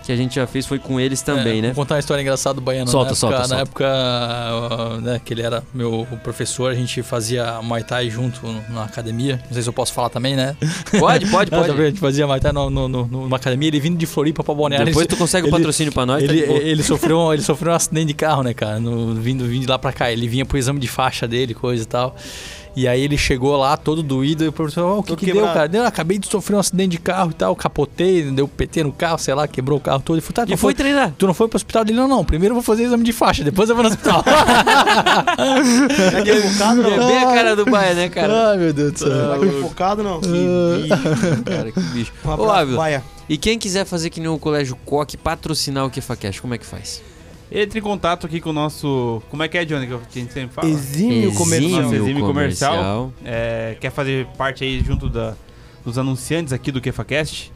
S2: que a gente já fez foi com eles também,
S4: É,
S2: né?
S4: Vou contar uma história engraçada do Baiano.
S2: Solta,
S4: na época,
S2: solta.
S4: Na época né, que ele era meu professor, a gente fazia Muay Thai junto na academia. Não sei se eu posso falar também, né?
S2: Pode, pode,
S4: tá
S2: pode.
S4: A gente fazia Muay Thai no, no, no- numa academia, ele vindo de Floripa pra Balneário.
S2: Depois
S4: ele-
S2: tu consegue o
S4: ele-
S2: patrocínio pra nós, tá
S4: Ele,
S2: boa.
S4: ele, sofreu, um- ele sofreu um acidente de carro, né, cara? No, vindo, vindo de lá pra cá. Ele vinha pro exame de faixa dele, coisa e tal. E aí ele chegou lá todo doído e o professor, "Ó, o que, que deu, cara? Deu, acabei de sofrer um acidente de carro e tal, capotei, deu PT no carro, sei lá, quebrou o carro todo. Ele falou, tá, tu
S2: E foi
S4: foi,
S2: treinar.
S4: tu não foi pro hospital dele? Não, não. Primeiro eu vou fazer exame de faixa, depois eu vou no hospital.
S1: Naquele focado,
S2: É
S1: não.
S2: bem a cara do Baia, né, cara?
S4: Ai, meu Deus do céu.
S1: Naquele focado, não.
S2: Que bicho, cara, que bicho.
S1: Um
S2: Ô,
S1: abraço, Baia.
S2: e quem quiser fazer que nem o Colégio Coque, patrocinar o KefaCast, como é que faz?
S3: Entre em contato aqui com o nosso. Como é que é, Johnny? Que a gente sempre fala.
S1: Exímio comercial.
S3: Exímio comercial.
S2: comercial.
S3: É, quer fazer parte aí junto da, dos anunciantes aqui do KefaCast?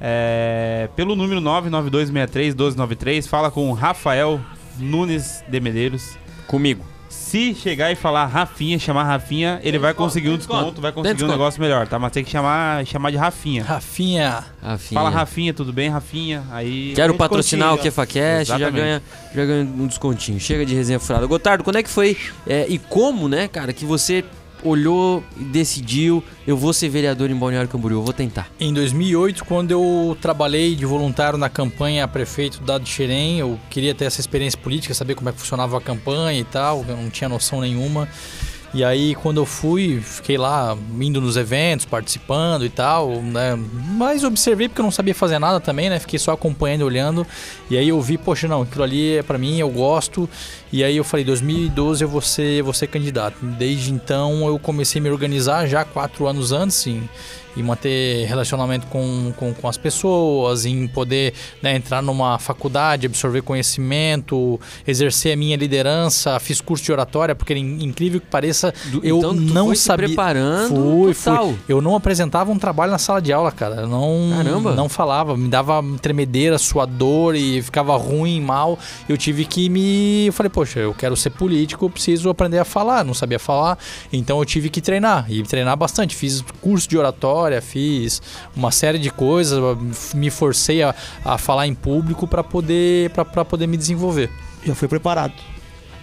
S3: É, pelo número 992631293, fala com o Rafael Nunes de Medeiros.
S2: Comigo.
S3: Se chegar e falar Rafinha, chamar Rafinha, ele vai conseguir um desconto, vai conseguir um negócio melhor, tá? Mas tem que chamar, chamar de Rafinha.
S4: Rafinha.
S2: Rafinha.
S3: Fala Rafinha, tudo bem, Rafinha? Aí.
S2: Quero
S1: Gente,
S2: patrocinar o KefaCast, já ganha, já ganha um descontinho. Chega de resenha furada. Gotardo, quando é que foi é, e como, né, cara, que você olhou e decidiu, eu vou ser vereador em Balneário Camboriú, eu vou tentar.
S4: Em 2008, quando eu trabalhei de voluntário na campanha a prefeito da de Xerém, eu queria ter essa experiência política, saber como é que funcionava a campanha e tal, eu não tinha noção nenhuma. E aí, quando eu fui, fiquei lá indo nos eventos, participando e tal, né? Mas observei porque eu não sabia fazer nada também, né? Fiquei só acompanhando, olhando. E aí eu vi, poxa, não, aquilo ali é pra mim, eu gosto. E aí eu falei, 2012 eu vou ser, vou ser candidato. Desde então eu comecei a me organizar já quatro anos antes, em, em manter relacionamento com, com, com as pessoas, em poder né, entrar numa faculdade, absorver conhecimento, exercer a minha liderança. Fiz curso de oratória, porque in- incrível que pareça, eu
S2: então,
S4: não sabia.
S2: preparando
S4: Fui,
S2: total.
S4: fui. Eu não apresentava um trabalho na sala de aula, cara. Eu não,
S2: Caramba.
S4: não falava. Me dava tremedeira, suador e ficava ruim, mal. Eu tive que me. Eu falei, poxa, eu quero ser político, eu preciso aprender a falar. Não sabia falar. Então eu tive que treinar. E treinar bastante. Fiz curso de oratória, fiz uma série de coisas. Me forcei a, a falar em público para poder, pra, pra poder me desenvolver.
S1: Já foi preparado.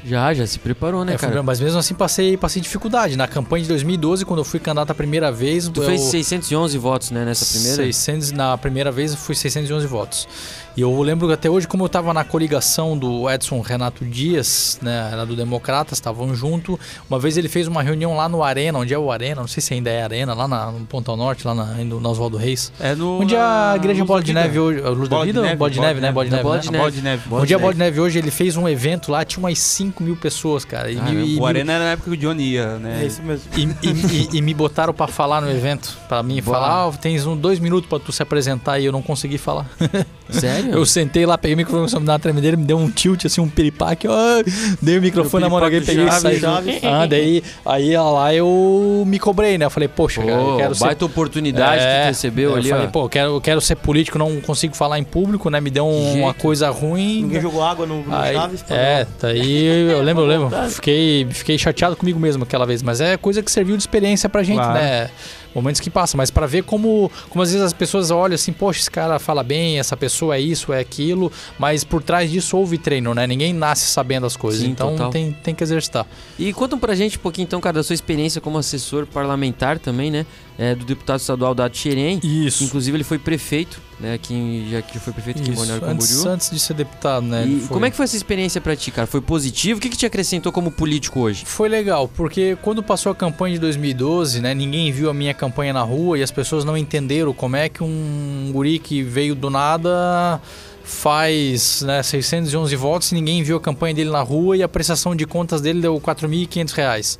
S2: Já, já se preparou, né,
S4: É,
S2: cara?
S4: mas mesmo assim passei, passei dificuldade. Na campanha de 2012, quando eu fui candidato a primeira vez.
S2: Tu
S4: eu,
S2: fez 611 votos, né, nessa primeira?
S4: 600, na primeira vez eu fui 611 votos. E eu lembro que até hoje, como eu estava na coligação do Edson Renato Dias, né, era do Democratas, estavam junto. Uma vez ele fez uma reunião lá no Arena, onde é o Arena, não sei se ainda é Arena, lá na, no Pontal Norte, lá na, no, Oswaldo Reis.
S3: É no.
S4: Onde a igreja Bola de. Neve hoje. a Luz da
S3: Bola de
S4: Vida?
S3: Neve,
S4: Bola de Neve, né? Bola de Neve.
S2: Bola de Neve.
S4: Onde é a Bola de Neve hoje, ele fez um evento lá, tinha umas 5 mil pessoas, cara. E,
S2: Caramba,
S4: e-
S3: O Arena era na época que o Johnny ia, né?
S1: É isso mesmo.
S4: e, e- e- e me botaram pra falar no evento. Pra mim
S2: Boa.
S4: falar, ah, tens um, dois minutos pra tu se apresentar e eu não consegui falar.
S2: Sério?
S4: Eu sentei lá, peguei o microfone, começou a me dar uma tremedeira, me deu um tilt, assim, um piripaque, ó, dei o microfone na mão, alguém peguei e saí. Ah, daí, aí ó, lá eu me cobrei, né? Eu falei, poxa, cara, eu
S2: Pô,
S4: quero ser
S2: baita oportunidade que
S4: É,
S2: tu recebeu
S4: eu
S2: ali,
S4: falei,
S2: ó.
S4: pô, eu quero, eu quero ser político, não consigo falar em público, né? Me deu um-
S2: Que
S4: uma coisa ruim.
S1: Ninguém jogou água no, no
S4: Aí,
S1: Chaves.
S4: é, daí eu lembro, eu lembro. Fiquei, fiquei chateado comigo mesmo aquela vez, mas é coisa que serviu de experiência pra gente,
S3: Claro.
S4: né? Momentos que passam, mas pra ver como, como às vezes as pessoas olham assim, poxa, esse cara fala bem, essa pessoa é isso, é aquilo, mas por trás disso houve treino, né? Ninguém nasce sabendo as coisas,
S2: Sim,
S4: então
S2: total.
S4: tem, tem que exercitar.
S2: E conta pra gente um pouquinho, então, cara, da sua experiência como assessor parlamentar também, né? É, do deputado estadual da Xerém.
S4: Isso.
S2: Inclusive, ele foi prefeito, né? Aqui em- já que foi prefeito aqui em
S4: Isso,
S2: Balneário
S4: antes,
S2: Camboriú.
S4: antes de ser deputado, né?
S2: E como é que foi essa experiência pra ti, cara? Foi positivo? O que, que te acrescentou como político hoje?
S4: Foi legal, porque quando passou a campanha de 2012, né, ninguém viu a minha campanha na rua e as pessoas não entenderam como é que um guri que veio do nada faz né, 611 votos e ninguém viu a campanha dele na rua e a prestação de contas dele deu R$ 4.500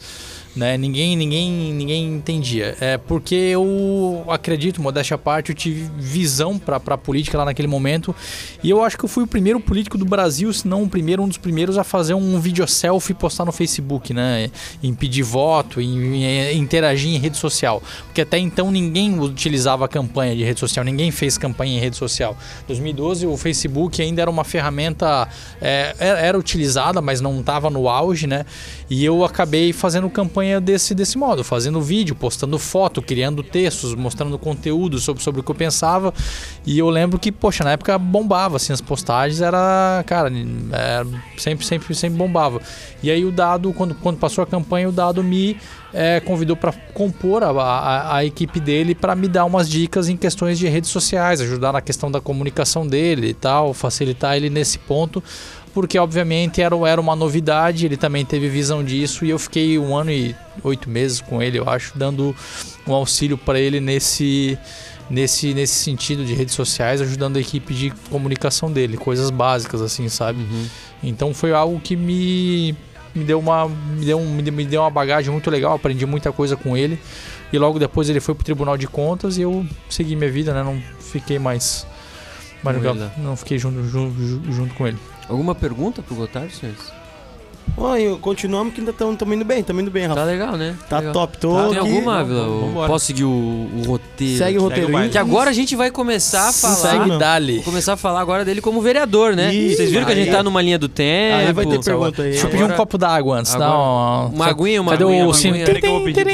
S4: né? Ninguém, ninguém, ninguém entendia. É porque eu acredito, modéstia à parte, eu tive visão para a política lá naquele momento e eu acho que eu fui o primeiro político do Brasil, se não o primeiro, um dos primeiros a fazer um vídeo selfie e postar no Facebook, né? Em pedir voto, em, em interagir em rede social, porque até então ninguém utilizava campanha de rede social, ninguém fez campanha em rede social. 2012 o Facebook ainda era uma ferramenta é, era utilizada, mas não estava no auge, né? E eu acabei fazendo campanha desse, desse modo, fazendo vídeo, postando foto, criando textos, mostrando conteúdo sobre, sobre o que eu pensava. E eu lembro que, poxa, na época bombava, assim, as postagens era, cara, era, sempre, sempre, sempre bombava. E aí o Dado, quando, quando passou a campanha, o Dado me é, convidou para compor a, a, a, equipe dele para me dar umas dicas em questões de redes sociais, ajudar na questão da comunicação dele e tal, facilitar ele nesse ponto porque obviamente era, era uma novidade, ele também teve visão disso e eu fiquei um ano e oito meses com ele, eu acho, dando um auxílio para ele nesse, nesse, nesse sentido de redes sociais, ajudando a equipe de comunicação dele, coisas básicas assim, sabe? Uhum. Então foi algo que me, me deu uma me deu, um, me deu uma bagagem muito legal, aprendi muita coisa com ele. E logo depois ele foi pro Tribunal de Contas e eu segui minha vida, né? Não fiquei mais, mais não fiquei junto, junto, junto com ele.
S2: Alguma pergunta pro Gotardo, senhores?
S1: Oi, continuamos que ainda estamos indo bem, estamos indo bem, Rafa.
S2: Tá legal, né?
S1: Tá
S2: legal.
S1: top, tô
S2: tá,
S1: Tem
S2: aqui. alguma, Ávila? Posso seguir o, o, roteiro?
S1: Segue o roteiro.
S2: Que agora a gente vai começar a falar...
S4: Segue Dali.
S2: Começar a falar agora dele como vereador, né? Isso, Vocês viram que a gente tá numa linha do tempo.
S1: Aí vai ter pergunta aí.
S4: Deixa eu pedir um copo d'água antes. Agora,
S2: não, uma aguinha, uma
S4: Cadê
S2: aguinha,
S4: o
S3: eu vou pedir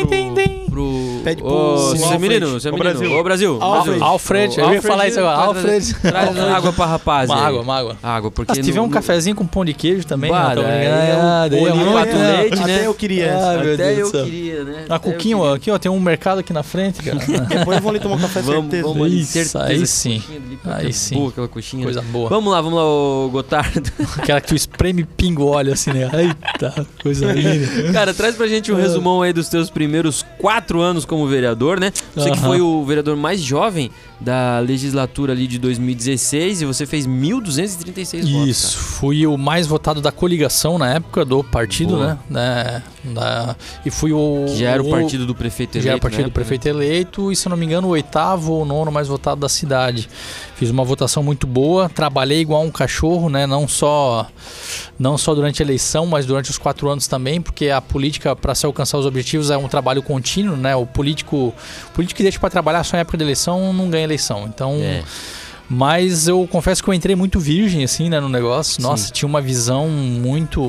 S3: pro...
S1: Pede pro...
S2: Ô, seu menino, seu menino. Ô, Brasil.
S1: Alfred.
S4: Alfred. Eu ia falar isso agora. Alfred.
S2: Traz água pra rapaz
S4: Uma água, uma água.
S2: Água, porque...
S4: Se tiver um cafezinho com pão de queijo também, não, obrigado.
S2: um
S4: Daí é
S2: né?
S1: Até eu queria.
S4: Ah,
S2: Até
S4: Deus
S2: eu queria, né?
S4: A
S2: Até eu
S4: Cuquinho,
S2: queria.
S4: ó, aqui ó, tem um mercado aqui na frente, cara.
S1: Depois eu vou ali tomar um café,
S2: Vamos,
S1: certeza.
S2: vamos ali,
S4: Isso,
S2: certeza.
S4: aí
S2: que
S4: sim.
S2: ali,
S4: Aí
S2: que
S4: sim.
S2: Boa aquela coxinha.
S4: Coisa boa.
S2: Vamos lá, vamos lá, o Gotardo.
S4: Aquela que tu espreme pingo óleo assim, né? Eita, coisa linda.
S2: Cara, traz pra gente um
S4: É.
S2: resumão aí dos teus primeiros quatro anos como vereador, né? Você que
S4: Aham.
S2: foi o vereador mais jovem da legislatura ali de 2016 e você fez 1.236 votos.
S4: Isso, fui o mais votado da coligação na época do partido,
S2: Boa.
S4: né? né? Da- e fui o.
S2: Que já era o partido do prefeito eleito.
S4: Já era o partido
S2: né?
S4: do prefeito eleito e, se não me engano, o oitavo ou nono mais votado da cidade. Fiz uma votação muito boa, trabalhei igual um cachorro, né? Não só, não só durante a eleição, mas durante os quatro anos também, porque a política, para se alcançar os objetivos, é um trabalho contínuo, né? O político, o político que deixa para trabalhar só em época de eleição não ganha eleição. Então.
S2: É.
S4: Mas eu confesso que eu entrei muito virgem, assim, né, no negócio. Nossa,
S2: Sim.
S4: tinha uma visão muito,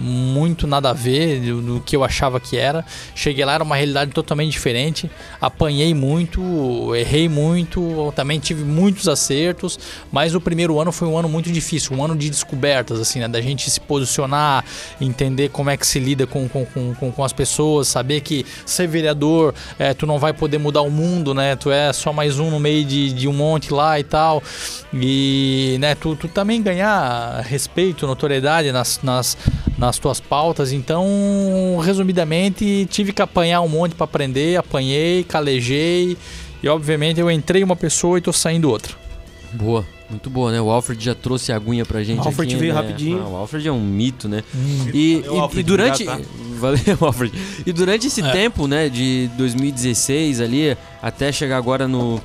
S4: muito nada a ver do, do que eu achava que era. Cheguei lá, era uma realidade totalmente diferente. Apanhei muito, errei muito, também tive muitos acertos. Mas o primeiro ano foi um ano muito difícil, um ano de descobertas, assim, né, da gente se posicionar, entender como é que se lida com, com, com, com- as pessoas, saber que ser vereador, é, tu não vai poder mudar o mundo, né? Tu é só mais um no meio de, de um monte lá e tal. E né, tu, tu também ganhar respeito, notoriedade nas, nas, nas tuas pautas. Então, resumidamente, tive que apanhar um monte para aprender, apanhei, calejei. E obviamente eu entrei uma pessoa e tô saindo outra.
S2: Boa, muito boa, né? O Alfred já trouxe a aguinha pra gente.
S1: Alfred
S2: aqui,
S1: veio
S2: né?
S1: rapidinho.
S2: Ah, o Alfred é um mito, né? E,
S3: Valeu,
S2: e-
S3: Alfred,
S2: e durante.
S3: obrigado,
S2: Valeu, Alfred. E durante esse
S4: É.
S2: tempo, né, de 2016 ali, até chegar agora no,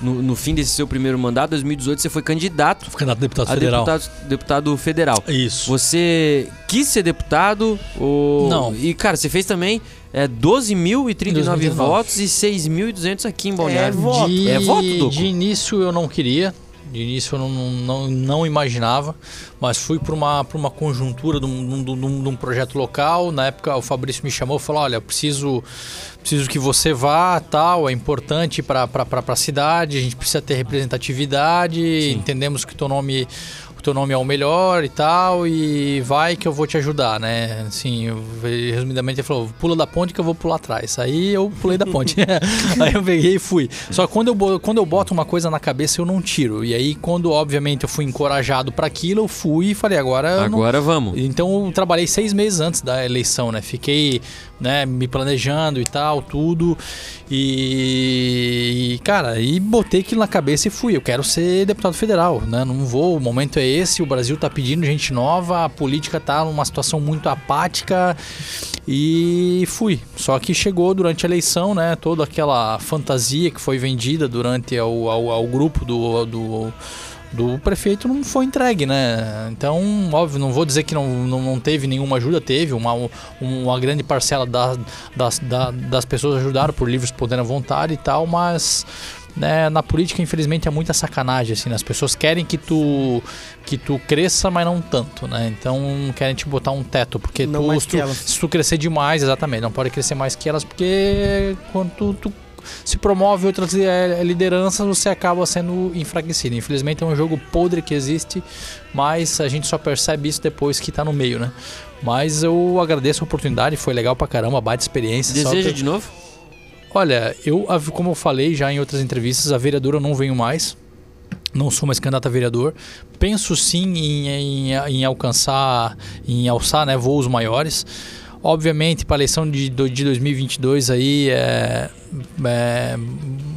S2: no, no fim desse seu primeiro mandato, 2018, você foi candidato
S4: Fui candidato a deputado
S2: a
S4: federal.
S2: deputado, deputado federal.
S4: Isso.
S2: Você quis ser deputado? Ou...
S4: Não.
S2: E, cara, você fez também é, 12.039
S4: 12.039.
S2: votos e 6.200 aqui em
S1: É
S2: Balneário.
S1: voto.
S4: De,
S2: É voto, Doco?
S4: de início eu não queria. De início eu não, não, não imaginava, mas fui para uma, uma conjuntura de um, de, um, de um- projeto local. Na época o Fabrício me chamou e falou: Olha, preciso, preciso que você vá, tal, é importante para a cidade, a gente precisa ter representatividade. Entendemos que o teu nome, o teu nome é o melhor e tal, e vai que eu vou te ajudar, né? Assim, resumidamente ele falou, pula da ponte que eu vou pular atrás. Aí eu pulei da ponte. aí eu peguei e fui. Só que quando eu, quando eu boto uma coisa na cabeça, eu não tiro. E aí, quando obviamente eu fui encorajado para aquilo, eu fui e falei, agora eu não,
S2: Agora vamos.
S4: então eu trabalhei seis meses antes da eleição, né? Fiquei né, me planejando e tal, tudo. E, e, cara, e botei aquilo na cabeça e fui. Eu quero ser deputado federal, né? Não vou, o momento é esse, o Brasil tá pedindo gente nova, a política tá numa situação muito apática e fui. Só que chegou durante a eleição, né? Toda aquela fantasia que foi vendida durante ao, ao, ao grupo do, do do prefeito não foi entregue, né? Então, óbvio, não vou dizer que não, não, não teve nenhuma ajuda, teve uma, uma grande parcela da, das, da, das pessoas ajudaram por livres poderem à vontade e tal, mas né, na política, infelizmente, é muita sacanagem, assim, né? as pessoas querem que tu que tu cresça, mas não tanto, né? Então querem te botar um teto, porque
S1: Não
S4: tu, se tu, se tu crescer demais, exatamente, não pode crescer mais que elas, porque quando tu, tu se promove outras eh, lideranças, você acaba sendo enfraquecido. Infelizmente é um jogo podre que existe, mas a gente só percebe isso depois que tá no meio, né? Mas eu agradeço a oportunidade, foi legal pra caramba, baita experiência. só
S2: Deseja
S4: que-
S2: de novo?
S4: Olha, eu, como eu falei já em outras entrevistas, a vereadora eu não venho mais. Não sou mais candidato a vereador. Penso sim em, em, em alcançar, em alçar né, voos maiores. Obviamente, para a eleição de, de 2022 aí, é, é,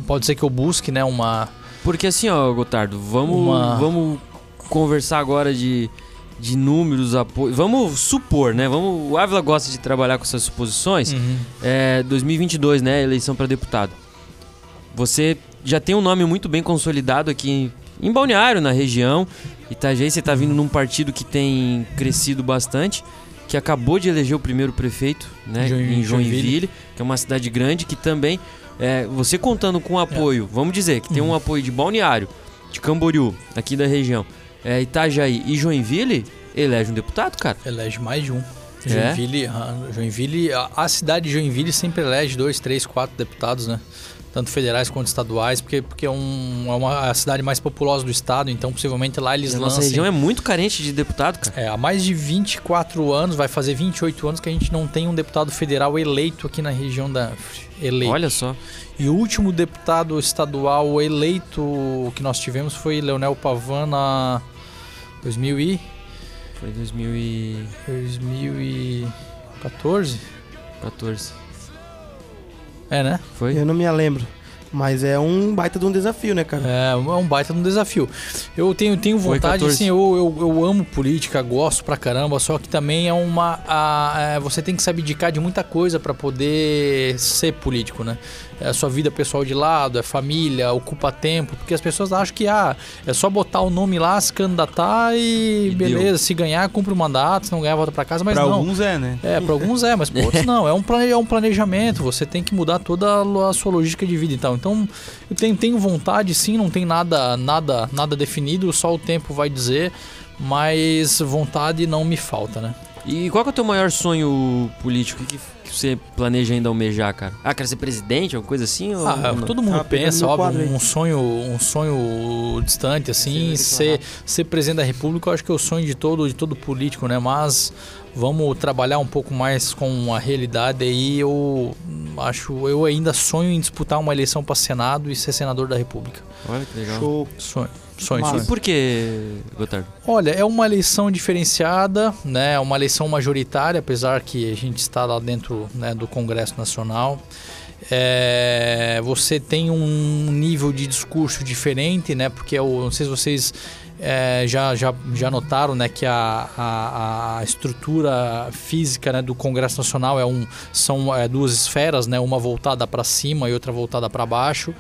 S4: pode ser que eu busque né, uma...
S2: Porque assim, ó, Gotardo, vamos,
S4: Uma-
S2: vamos conversar agora de, de números, apoio. Vamos supor, né? Vamos, o Ávila gosta de trabalhar com essas suposições. É 2022, né? Eleição para deputado. Você já tem um nome muito bem consolidado aqui em, Balneário, na região. Itajaí, você tá vindo num partido que tem crescido bastante, que acabou de eleger o primeiro prefeito, né?
S4: Join-
S2: em Joinville,
S4: Joinville.
S2: que é uma cidade grande que também. é, você contando com o apoio, vamos dizer que tem um apoio de Balneário, de Camboriú, aqui da região, é, Itajaí e Joinville, elege um deputado, cara.
S4: Elege mais de um.
S2: É?
S4: Joinville, ah, Joinville a, cidade de Joinville sempre elege dois, três, quatro deputados, né? Tanto federais quanto estaduais, porque, porque é, um, é uma, a cidade mais populosa do estado, então possivelmente lá eles
S2: A nossa
S4: lancem.
S2: região é muito carente de deputado, cara.
S4: É, há mais de 24 anos, vai fazer 28 anos que a gente não tem um deputado federal eleito aqui na região da. Eleito.
S2: Olha só.
S4: E o último deputado estadual eleito que nós tivemos foi Leonel Pavan na 2000 e,
S2: Foi em 2014.
S4: 2014. É, né?
S2: Foi?
S1: Eu não me lembro. Mas é um baita de um desafio, né, cara?
S4: É, é um baita de um desafio. Eu tenho, tenho vontade,
S2: 14.
S4: assim, eu, eu, eu amo política, gosto pra caramba, só que também é uma. a- é, você tem que se abdicar de muita coisa pra poder ser político, né? É a sua vida pessoal de lado, é família, ocupa tempo, porque as pessoas acham que ah, é só botar o nome lá, se candidatar e,
S2: E
S4: beleza,
S2: deu.
S4: se ganhar, cumpre o mandato, se não ganhar, volta pra casa, mas
S3: pra
S4: não.
S3: alguns é, né?
S4: É, para alguns é, mas para outros não. É um, é um planejamento, você tem que mudar toda a a sua logística de vida e tal. Então, eu tenho, tenho vontade, sim, não tem nada, nada, nada definido, só o tempo vai dizer, mas vontade não me falta, né?
S2: E qual é o teu maior sonho político? O que, que você planeja ainda almejar, cara? Ah, quer ser presidente, alguma coisa assim? Ou
S4: Ah,
S2: ou
S4: todo mundo
S1: pegando
S4: pensa, óbvio, um sonho, um sonho distante, assim,
S1: Sim,
S4: ser, ser presidente da república, eu acho que é o sonho de todo, de todo político, né? Mas vamos trabalhar um pouco mais com a realidade aí, eu acho, eu ainda sonho em disputar uma eleição para Senado e ser senador da república.
S2: Olha que legal.
S1: Show.
S4: Sonho, sonho,
S1: Massa.
S2: E
S4: sonho.
S2: por que, Gotardo?
S4: Olha, é uma eleição diferenciada, né? Uma eleição majoritária, apesar que a gente está lá dentro né, do Congresso Nacional. É, você tem um nível de discurso diferente, né? Porque eu não sei se vocês é, já, já, já notaram, né? Que a, a, a estrutura física né, do Congresso Nacional é um, são é, duas esferas, né? Uma voltada para cima e outra voltada para baixo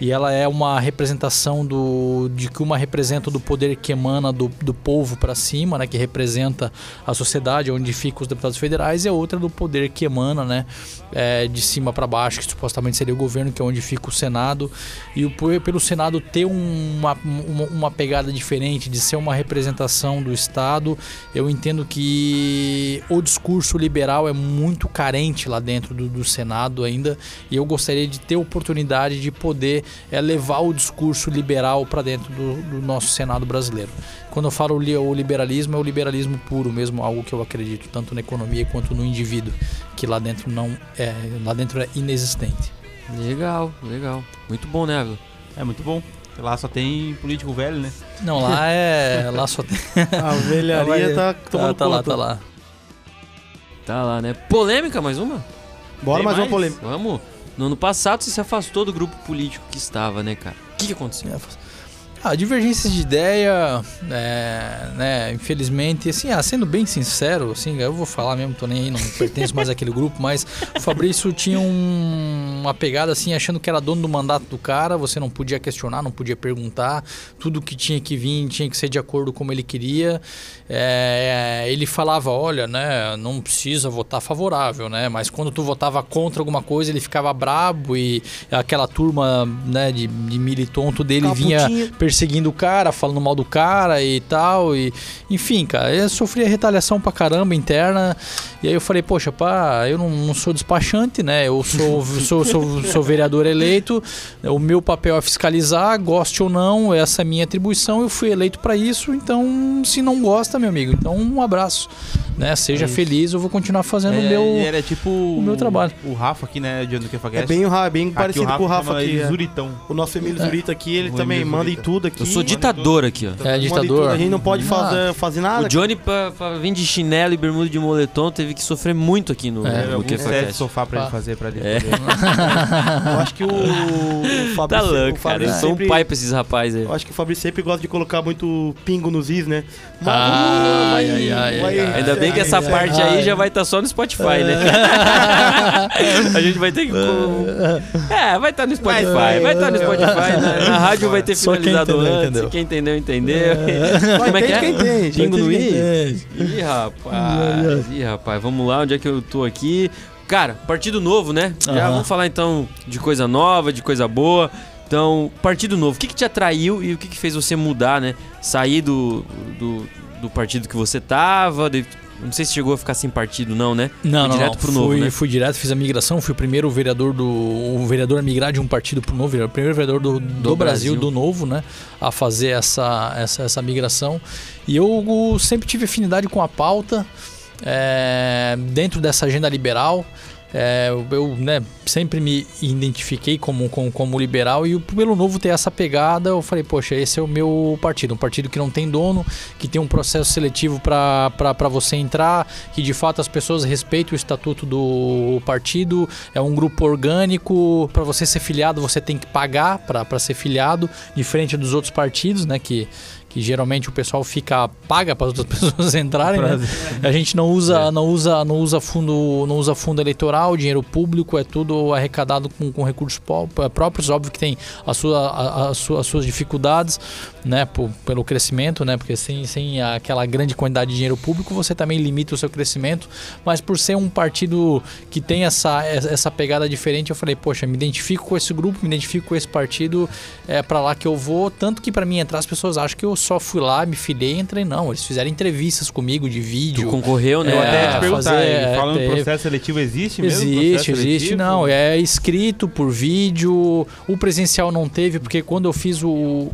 S4: e ela é uma representação do de que uma representa do poder que emana do, do povo para cima, né, que representa a sociedade onde ficam os deputados federais e a outra do poder que emana, né, é, de cima para baixo, que supostamente seria o governo, que é onde fica o Senado e o pelo Senado ter uma, uma, uma pegada diferente, de ser uma representação do Estado. Eu entendo que o discurso liberal é muito carente lá dentro do, do Senado ainda e eu gostaria de ter oportunidade de poder é, levar o discurso liberal para dentro do, do nosso Senado brasileiro. Quando eu falo o liberalismo, é o liberalismo puro mesmo, algo que eu acredito, tanto na economia quanto no indivíduo, que lá dentro não é, lá dentro é inexistente.
S2: Legal, legal. Muito bom, né, Ávila?
S3: É muito bom. Lá só tem político velho, né?
S4: Não, lá é. lá só tem.
S1: A velharia tá tomando
S4: tá, tá lá,
S1: conta.
S4: tá lá.
S2: Tá lá, né? Polêmica, mais uma?
S1: Bora
S3: Tem
S1: mais uma
S3: mais?
S1: polêmica.
S2: Vamos. No ano passado você se afastou do grupo político que estava, né, cara? O que, que aconteceu?
S4: Ah, divergências de ideia, é, né, infelizmente, assim, ah, sendo bem sincero, assim, eu vou falar mesmo, tô nem aí, não pertenço mais àquele grupo, mas o Fabrício tinha um- uma pegada assim, achando que era dono do mandato do cara, você não podia questionar, não podia perguntar, tudo que tinha que vir tinha que ser de acordo como ele queria. É, ele falava, olha, né, não precisa votar favorável, né, mas quando tu votava contra alguma coisa, ele ficava brabo e aquela turma, né, de, de militonto dele
S1: Ficava
S4: vinha
S1: putinho.
S4: Perseguindo o cara, falando mal do cara e tal. E, enfim, cara, eu sofria retaliação pra caramba interna. E aí eu falei, poxa, pá, eu não, não sou despachante, né? Eu sou, sou, sou, sou vereador eleito, o meu papel é fiscalizar, goste ou não, essa é a minha atribuição, eu fui eleito pra isso, então se não gosta, meu amigo, então um abraço. Né? Seja
S2: É
S4: feliz, eu vou continuar fazendo o
S3: É,
S4: meu.
S3: Ele é tipo o
S4: meu trabalho.
S3: O Rafa aqui, né, de do que
S1: É bem, o Ra- bem parecido com o Rafa aqui. é.
S3: Zuritão.
S1: O nosso Emílio
S4: É.
S1: Zurita aqui, ele
S3: O
S1: também
S3: Emílio
S1: manda em
S3: Zurita.
S1: tudo aqui.
S2: Eu sou ditador aqui, ó.
S4: É,
S1: em
S4: ditador.
S1: A gente não pode
S4: Ah.
S1: fazer, fazer nada.
S2: O Johnny, pra, pra vir de chinelo e bermuda de moletom, teve que sofrer muito aqui no,
S4: É,
S3: set de sofá pra ele
S4: Ah.
S3: fazer pra ele.
S2: É.
S1: Eu acho que o, o
S2: Tá
S1: Fabrício,
S2: louco,
S1: o
S2: cara. Eu sou um pai pra esses rapazes aí.
S1: Eu acho que o Fabrício sempre gosta de colocar muito pingo nos is, né? Mas
S4: Ai,
S1: vai-
S4: ai, ai,
S1: vai-
S4: ai,
S2: Ainda bem que essa parte aí já vai estar só no Spotify, né? A gente vai ter que. É, vai estar no Spotify,
S1: Vai,
S2: estar no Spotify. Na, na rádio vai ter
S4: Só quem
S2: finalizado
S4: entendeu,
S2: antes.
S4: entendeu.
S2: Quem entendeu, entendeu.
S1: Vai,
S2: Como é que é?
S1: quem entende,
S2: Pingo no i? Ih, rapaz. Ih, rapaz. Vamos lá, onde é que eu tô aqui? Cara, partido novo, né? Já
S4: Aham.
S2: vamos falar então de coisa nova, de coisa boa. Então, partido novo. O que, que te atraiu e o que, que fez você mudar, né? Sair do, do, do partido que você tava. de- Não sei se chegou a ficar sem partido, não, né?
S4: Não, não,
S2: direto
S4: não.
S2: pro
S4: fui,
S2: novo, né?
S4: fui direto, fiz a migração, fui o primeiro vereador do. O vereador a migrar de um partido pro novo, o primeiro vereador do, do, Brasil,
S2: Brasil.
S4: do novo, né? A fazer essa, essa, essa migração. E eu sempre tive afinidade com a pauta, é, dentro dessa agenda liberal. É, eu- né, sempre me identifiquei como, como, como liberal e pelo novo ter essa pegada, eu falei, poxa, esse é o meu partido. Um partido que não tem dono, que tem um processo seletivo para você entrar, que de fato as pessoas respeitam o estatuto do partido, é um grupo orgânico. Para você ser filiado, você tem que pagar para ser filiado, diferente dos outros partidos, né? Que, que geralmente o pessoal fica paga para as outras pessoas entrarem, né? A gente não usa,
S2: É.
S4: não usa, não usa fundo, não usa fundo eleitoral, dinheiro público é tudo arrecadado com, com recursos pó- próprios. Óbvio que tem a sua, a, a as suas dificuldades, né, por- pelo crescimento, né, porque sem, sem aquela grande quantidade de dinheiro público você também limita o seu crescimento. Mas por ser um partido que tem essa, essa pegada diferente, eu falei, poxa, me identifico com esse grupo, me identifico com esse partido, é para lá que eu vou. Tanto que para mim entrar as pessoas acham que eu só fui lá, me filiei e entrei. Não, eles fizeram entrevistas comigo de
S2: Tu
S4: vídeo.
S2: concorreu, né?
S3: Eu
S4: É,
S3: até ia te perguntar,
S4: fazer-
S3: ele falando
S4: teve-
S3: processo seletivo, existe mesmo?
S4: Existe, existe.
S3: seletivo?
S4: Não, é escrito por vídeo. O presencial não teve, porque quando eu fiz o,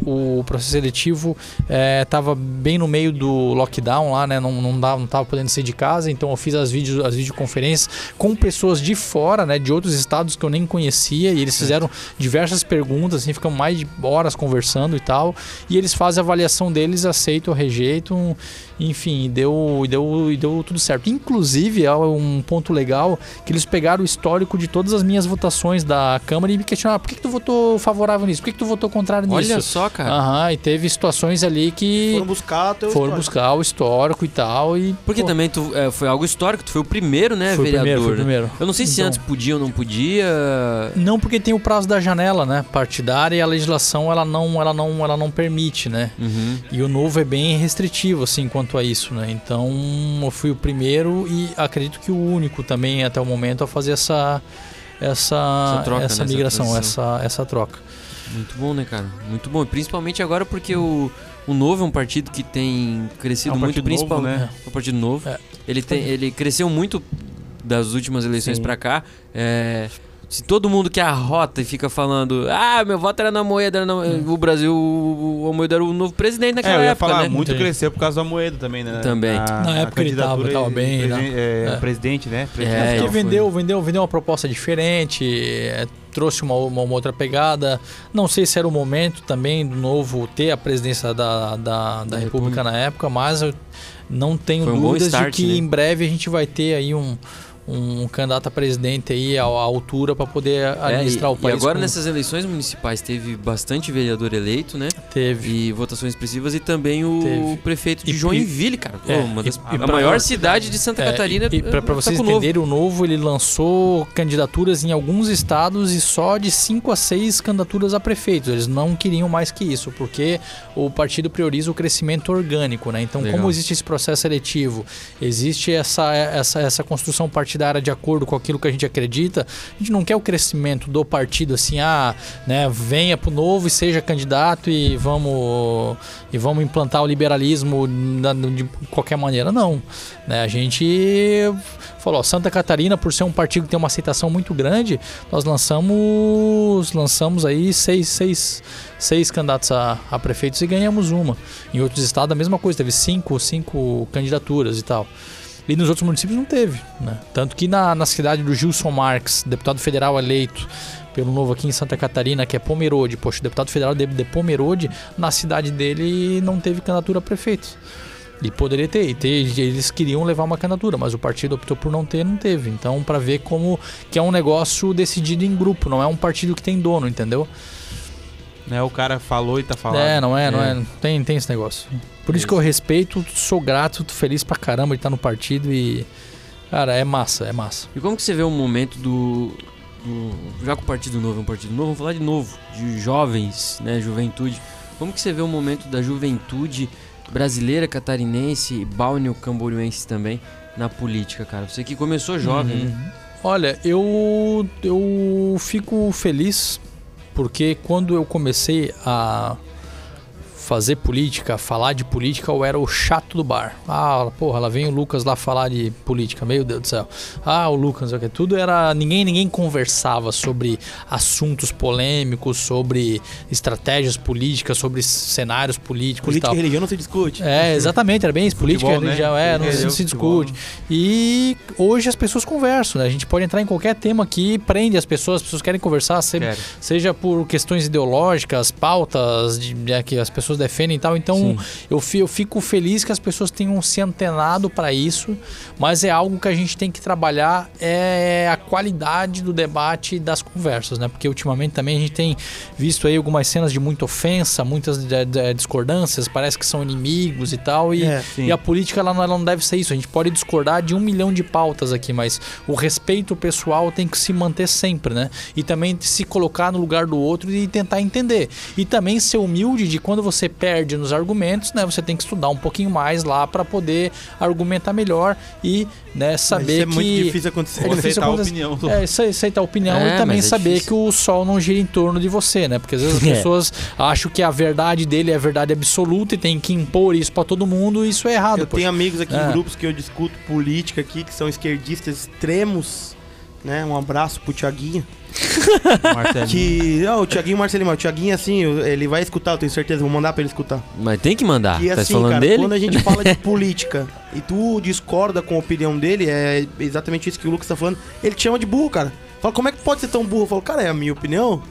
S4: o processo seletivo, é, tava bem no meio do lockdown lá, né? Não, não, dava, não tava podendo sair de casa, então eu fiz as, vídeos, as videoconferências com pessoas de fora, né? De outros estados que eu nem conhecia, e eles fizeram diversas perguntas, assim, ficam mais de horas conversando e tal. E eles fazem a avaliação deles, aceitam ou rejeitam. Enfim, e deu, e deu, e deu tudo certo. Inclusive, é um ponto legal que eles pegaram o histórico de todas as minhas votações da Câmara e me questionaram por que, que tu votou favorável nisso? Por que, que tu votou contrário nisso?
S2: Olha só, cara.
S4: Aham, e teve situações ali que
S1: Foram buscar teu
S4: foram
S1: histórico.
S4: buscar o histórico e tal. E,
S2: Porque
S4: pô,
S2: também tu, é, foi algo histórico, tu foi o primeiro, né,
S4: foi o
S2: vereador?
S4: primeiro, foi o
S2: né?
S4: primeiro.
S2: Eu não sei se
S4: Então.
S2: antes podia ou não podia.
S4: Não, porque tem o prazo da janela, né? Partidária e a legislação ela não, ela não, ela não permite, né?
S2: Uhum.
S4: E o novo é bem restritivo, assim, quanto a isso, né? Então, eu fui o primeiro e acredito que o único também até o momento a fazer essa essa
S2: Essa troca,
S4: essa
S2: né? Essa
S4: migração,
S2: transição.
S4: essa essa troca.
S2: Muito bom, né, cara? Muito bom. Principalmente agora porque o, O Novo é um partido que tem crescido
S3: É um
S2: muito,
S3: partido novo,
S2: principalmente.
S3: né?
S2: É um partido novo.
S4: É.
S2: Ele, tem, ele cresceu muito das últimas eleições pra cá. É, se todo mundo que arrota e fica falando, ah, meu voto era na Moeda, era na... o Brasil, o, o Moeda era o novo presidente
S3: É,
S2: naquela
S3: eu ia
S2: época,
S3: falar,
S2: né?
S3: muito
S4: Entendi.
S3: cresceu por causa do Moedo também, né?
S2: Também.
S4: Na época ele tava- tava bem, né?
S3: presen- é,
S4: É.
S3: presidente, né?
S2: É,
S3: Presidente
S4: Porque
S2: ele
S3: foi.
S4: vendeu, vendeu, vendeu uma proposta diferente, é, trouxe uma, uma- uma outra pegada. Não sei se era o momento também do novo ter a presidência da, da, da República na época, mas eu não tenho
S2: Foi um
S4: dúvidas
S2: start,
S4: de que
S2: né?
S4: em breve a gente vai ter aí um, um candidato a presidente aí à, altura para poder
S2: É, e,
S4: administrar o
S2: e
S4: país.
S2: agora
S4: como
S2: nessas eleições municipais teve bastante vereador eleito, né?
S4: teve.
S2: E votações expressivas e também o
S4: Teve.
S2: prefeito de
S4: E-
S2: Joinville, cara. Pô,
S4: É,
S2: uma das,
S4: e-
S2: a
S4: e pra-
S2: maior cidade de Santa
S4: É,
S2: Catarina.
S4: E, para
S2: tá
S4: vocês
S2: com
S4: entenderem, o Novo ele lançou candidaturas em alguns estados e só de 5 a 6 candidaturas a prefeitos. Eles não queriam mais que isso, porque o partido prioriza o crescimento orgânico, né? Então,
S2: Legal.
S4: como existe esse processo seletivo, existe essa, essa, essa construção partidária de acordo com aquilo que a gente acredita, a gente não quer o crescimento do partido assim, ah, né, venha pro Novo e seja candidato e vamos e vamos implantar o liberalismo de qualquer maneira, não. Né? A gente falou, Santa Catarina, por ser um partido que tem uma aceitação muito grande, nós lançamos lançamos aí seis, seis, seis candidatos a, a prefeitos e ganhamos uma. Em outros estados a mesma coisa, teve cinco, cinco candidaturas e tal. E nos outros municípios não teve. Né? Tanto que na, na cidade do Gilson Marques, deputado federal eleito pelo novo aqui em Santa Catarina, que é Pomerode, poxa, o deputado federal de, de Pomerode, na cidade dele não teve candidatura a prefeito. E poderia ter, e ter, eles queriam levar uma candidatura, mas o partido optou por não ter, não teve. Então, para ver como que é um negócio decidido em grupo, não é um partido que tem dono, entendeu?
S3: Né, o cara falou e tá falando.
S4: É, não é, não
S2: É.
S4: é, tem, tem esse negócio. Por isso que eu respeito, sou grato, tô feliz pra caramba de estar no partido e cara, é massa, é massa.
S2: E como que você vê o momento do, do- Já que o Partido Novo é um partido novo, vamos falar de novo, de jovens, né? Juventude. Como que você vê o momento da juventude brasileira, catarinense, balneo camboriense também na política, cara? Você que começou jovem,
S4: Uhum.
S2: né?
S4: Olha, eu eu fico feliz porque quando eu comecei a fazer política, falar de política, eu era o chato do bar. Ah, porra, lá vem o Lucas lá falar de política, meu Deus do céu. Ah, o Lucas, o que tudo era, ninguém ninguém conversava sobre assuntos polêmicos, sobre estratégias políticas, sobre cenários políticos e
S1: Política
S4: tal.
S1: e religião não se discute.
S4: É, exatamente, era bem isso. Política,
S3: Futebol, né?
S4: religião, é, não se,
S3: é,
S4: se
S3: futebol,
S4: discute. E hoje as pessoas conversam, né? A gente pode entrar em qualquer tema aqui, prende as pessoas, as pessoas querem conversar, se- seja por questões ideológicas, pautas de, né, que as pessoas defendem e tal. Então eu, eu fico feliz que as pessoas tenham se antenado para isso, mas é algo que a gente tem que trabalhar é a qualidade do debate e das conversas, né? Porque ultimamente também a gente tem visto aí algumas cenas de muita ofensa, muitas discordâncias, parece que são inimigos e tal. E,
S1: É,
S4: e a política ela não, ela não deve ser isso. A gente pode discordar de um milhão de pautas aqui, mas o respeito pessoal tem que se manter sempre, né? E também se colocar no lugar do outro e tentar entender. E também ser humilde de quando você perde nos argumentos, né? Você tem que estudar um pouquinho mais lá para poder argumentar melhor e né,
S1: Mas
S4: saber
S1: isso é
S4: que
S1: muito difícil acontecer.
S4: É difícil
S3: aceitar a
S4: acontecer.
S3: opinião do
S4: é, isso aceitar a opinião
S2: É,
S4: e também
S2: é
S4: saber
S2: difícil.
S4: que o sol não gira em torno de você, né? Porque às vezes as
S2: É.
S4: pessoas acham que a verdade dele é a verdade absoluta e tem que impor isso pra todo mundo e isso é errado.
S1: Eu
S4: poxa.
S1: tenho amigos aqui
S4: É.
S1: em grupos que eu discuto política aqui, que são esquerdistas extremos, né? Um abraço pro Tiaguinho. Que. Não, o Tiaguinho Marcelinho, o Tiaguinho, assim, ele vai escutar, eu tenho certeza, vou mandar pra ele escutar.
S2: Mas tem que mandar.
S1: E
S2: tá
S1: assim,
S2: falando
S1: cara,
S2: dele?
S1: quando a gente fala de política e tu discorda com a opinião dele, é exatamente isso que o Lucas tá falando, ele te chama de burro, cara. Fala, como é que pode ser tão burro? Eu falo, cara, é a minha opinião.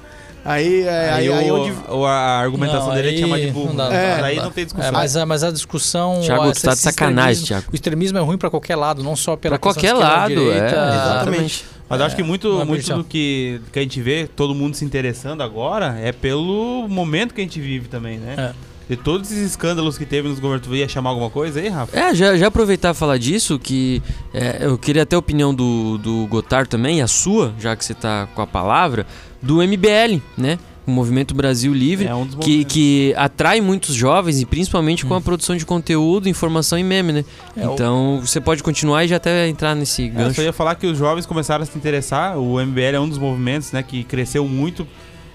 S1: Aí, é, aí,
S3: Aí,
S1: aí,
S3: o-
S1: onde.
S3: o- a argumentação
S4: Não,
S3: dele é chamar de burro.
S4: não dá,
S3: né?
S1: não dá,
S3: aí
S4: não
S3: tem discussão.
S4: É, mas, a- mas a discussão.
S2: Thiago,
S4: ó,
S2: tu tá de sacanagem, Thiago.
S4: O extremismo é ruim pra qualquer lado, não só pela
S2: Pra
S4: questão
S2: qualquer lado, é.
S4: direita.
S1: Exatamente.
S3: Mas eu acho que muito,
S4: é
S3: muito
S4: prejudicial.
S3: do que, que a gente vê, todo mundo se interessando agora, é pelo momento que a gente vive também, né?
S4: É.
S3: De todos esses escândalos que teve nos governos, tu ia chamar alguma coisa aí, Rafa?
S2: É, já, já aproveitar e falar disso, que é, eu queria até a opinião do, do Gotar também, a sua, já que você tá com a palavra, do MBL, né? O Movimento Brasil Livre,
S3: É um
S2: que, que atrai muitos jovens e principalmente com a produção de conteúdo, informação e meme, né?
S4: É, o-
S2: então você pode continuar e já até entrar nesse
S3: É, Eu
S2: gancho.
S3: só ia falar que os jovens começaram a se interessar. O MBL é um dos movimentos né, que cresceu muito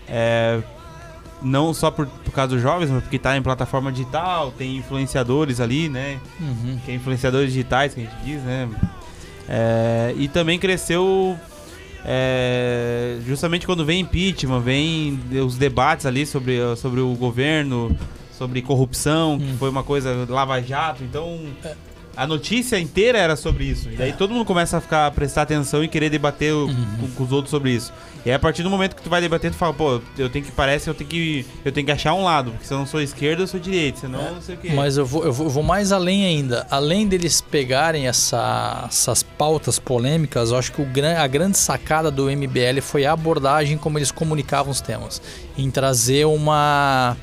S3: é, não só por, por causa dos jovens, mas porque tá em plataforma digital, tem influenciadores ali, né?
S4: Uhum.
S3: Que é influenciadores digitais, que a gente diz, né? É, e também cresceu é, justamente quando vem impeachment, vem os debates ali sobre, sobre o governo, sobre corrupção, que
S4: Hum.
S3: foi uma coisa lava jato, então
S4: É.
S3: a notícia inteira era sobre isso. E daí todo mundo começa a ficar a prestar atenção e querer debater o-
S4: Uhum.
S3: com, com os outros sobre isso. E aí, a partir do momento que tu vai debater, tu fala, pô, eu tenho que parece eu tenho que eu tenho que achar um lado, porque se eu não sou esquerda, eu sou direita, senão
S4: É.
S3: não sei o quê.
S4: Mas eu vou, eu vou, eu vou mais além ainda. Além deles pegarem essa- essas pautas polêmicas, eu acho que o, a grande sacada do MBL foi a abordagem como eles comunicavam os temas. Em trazer uma.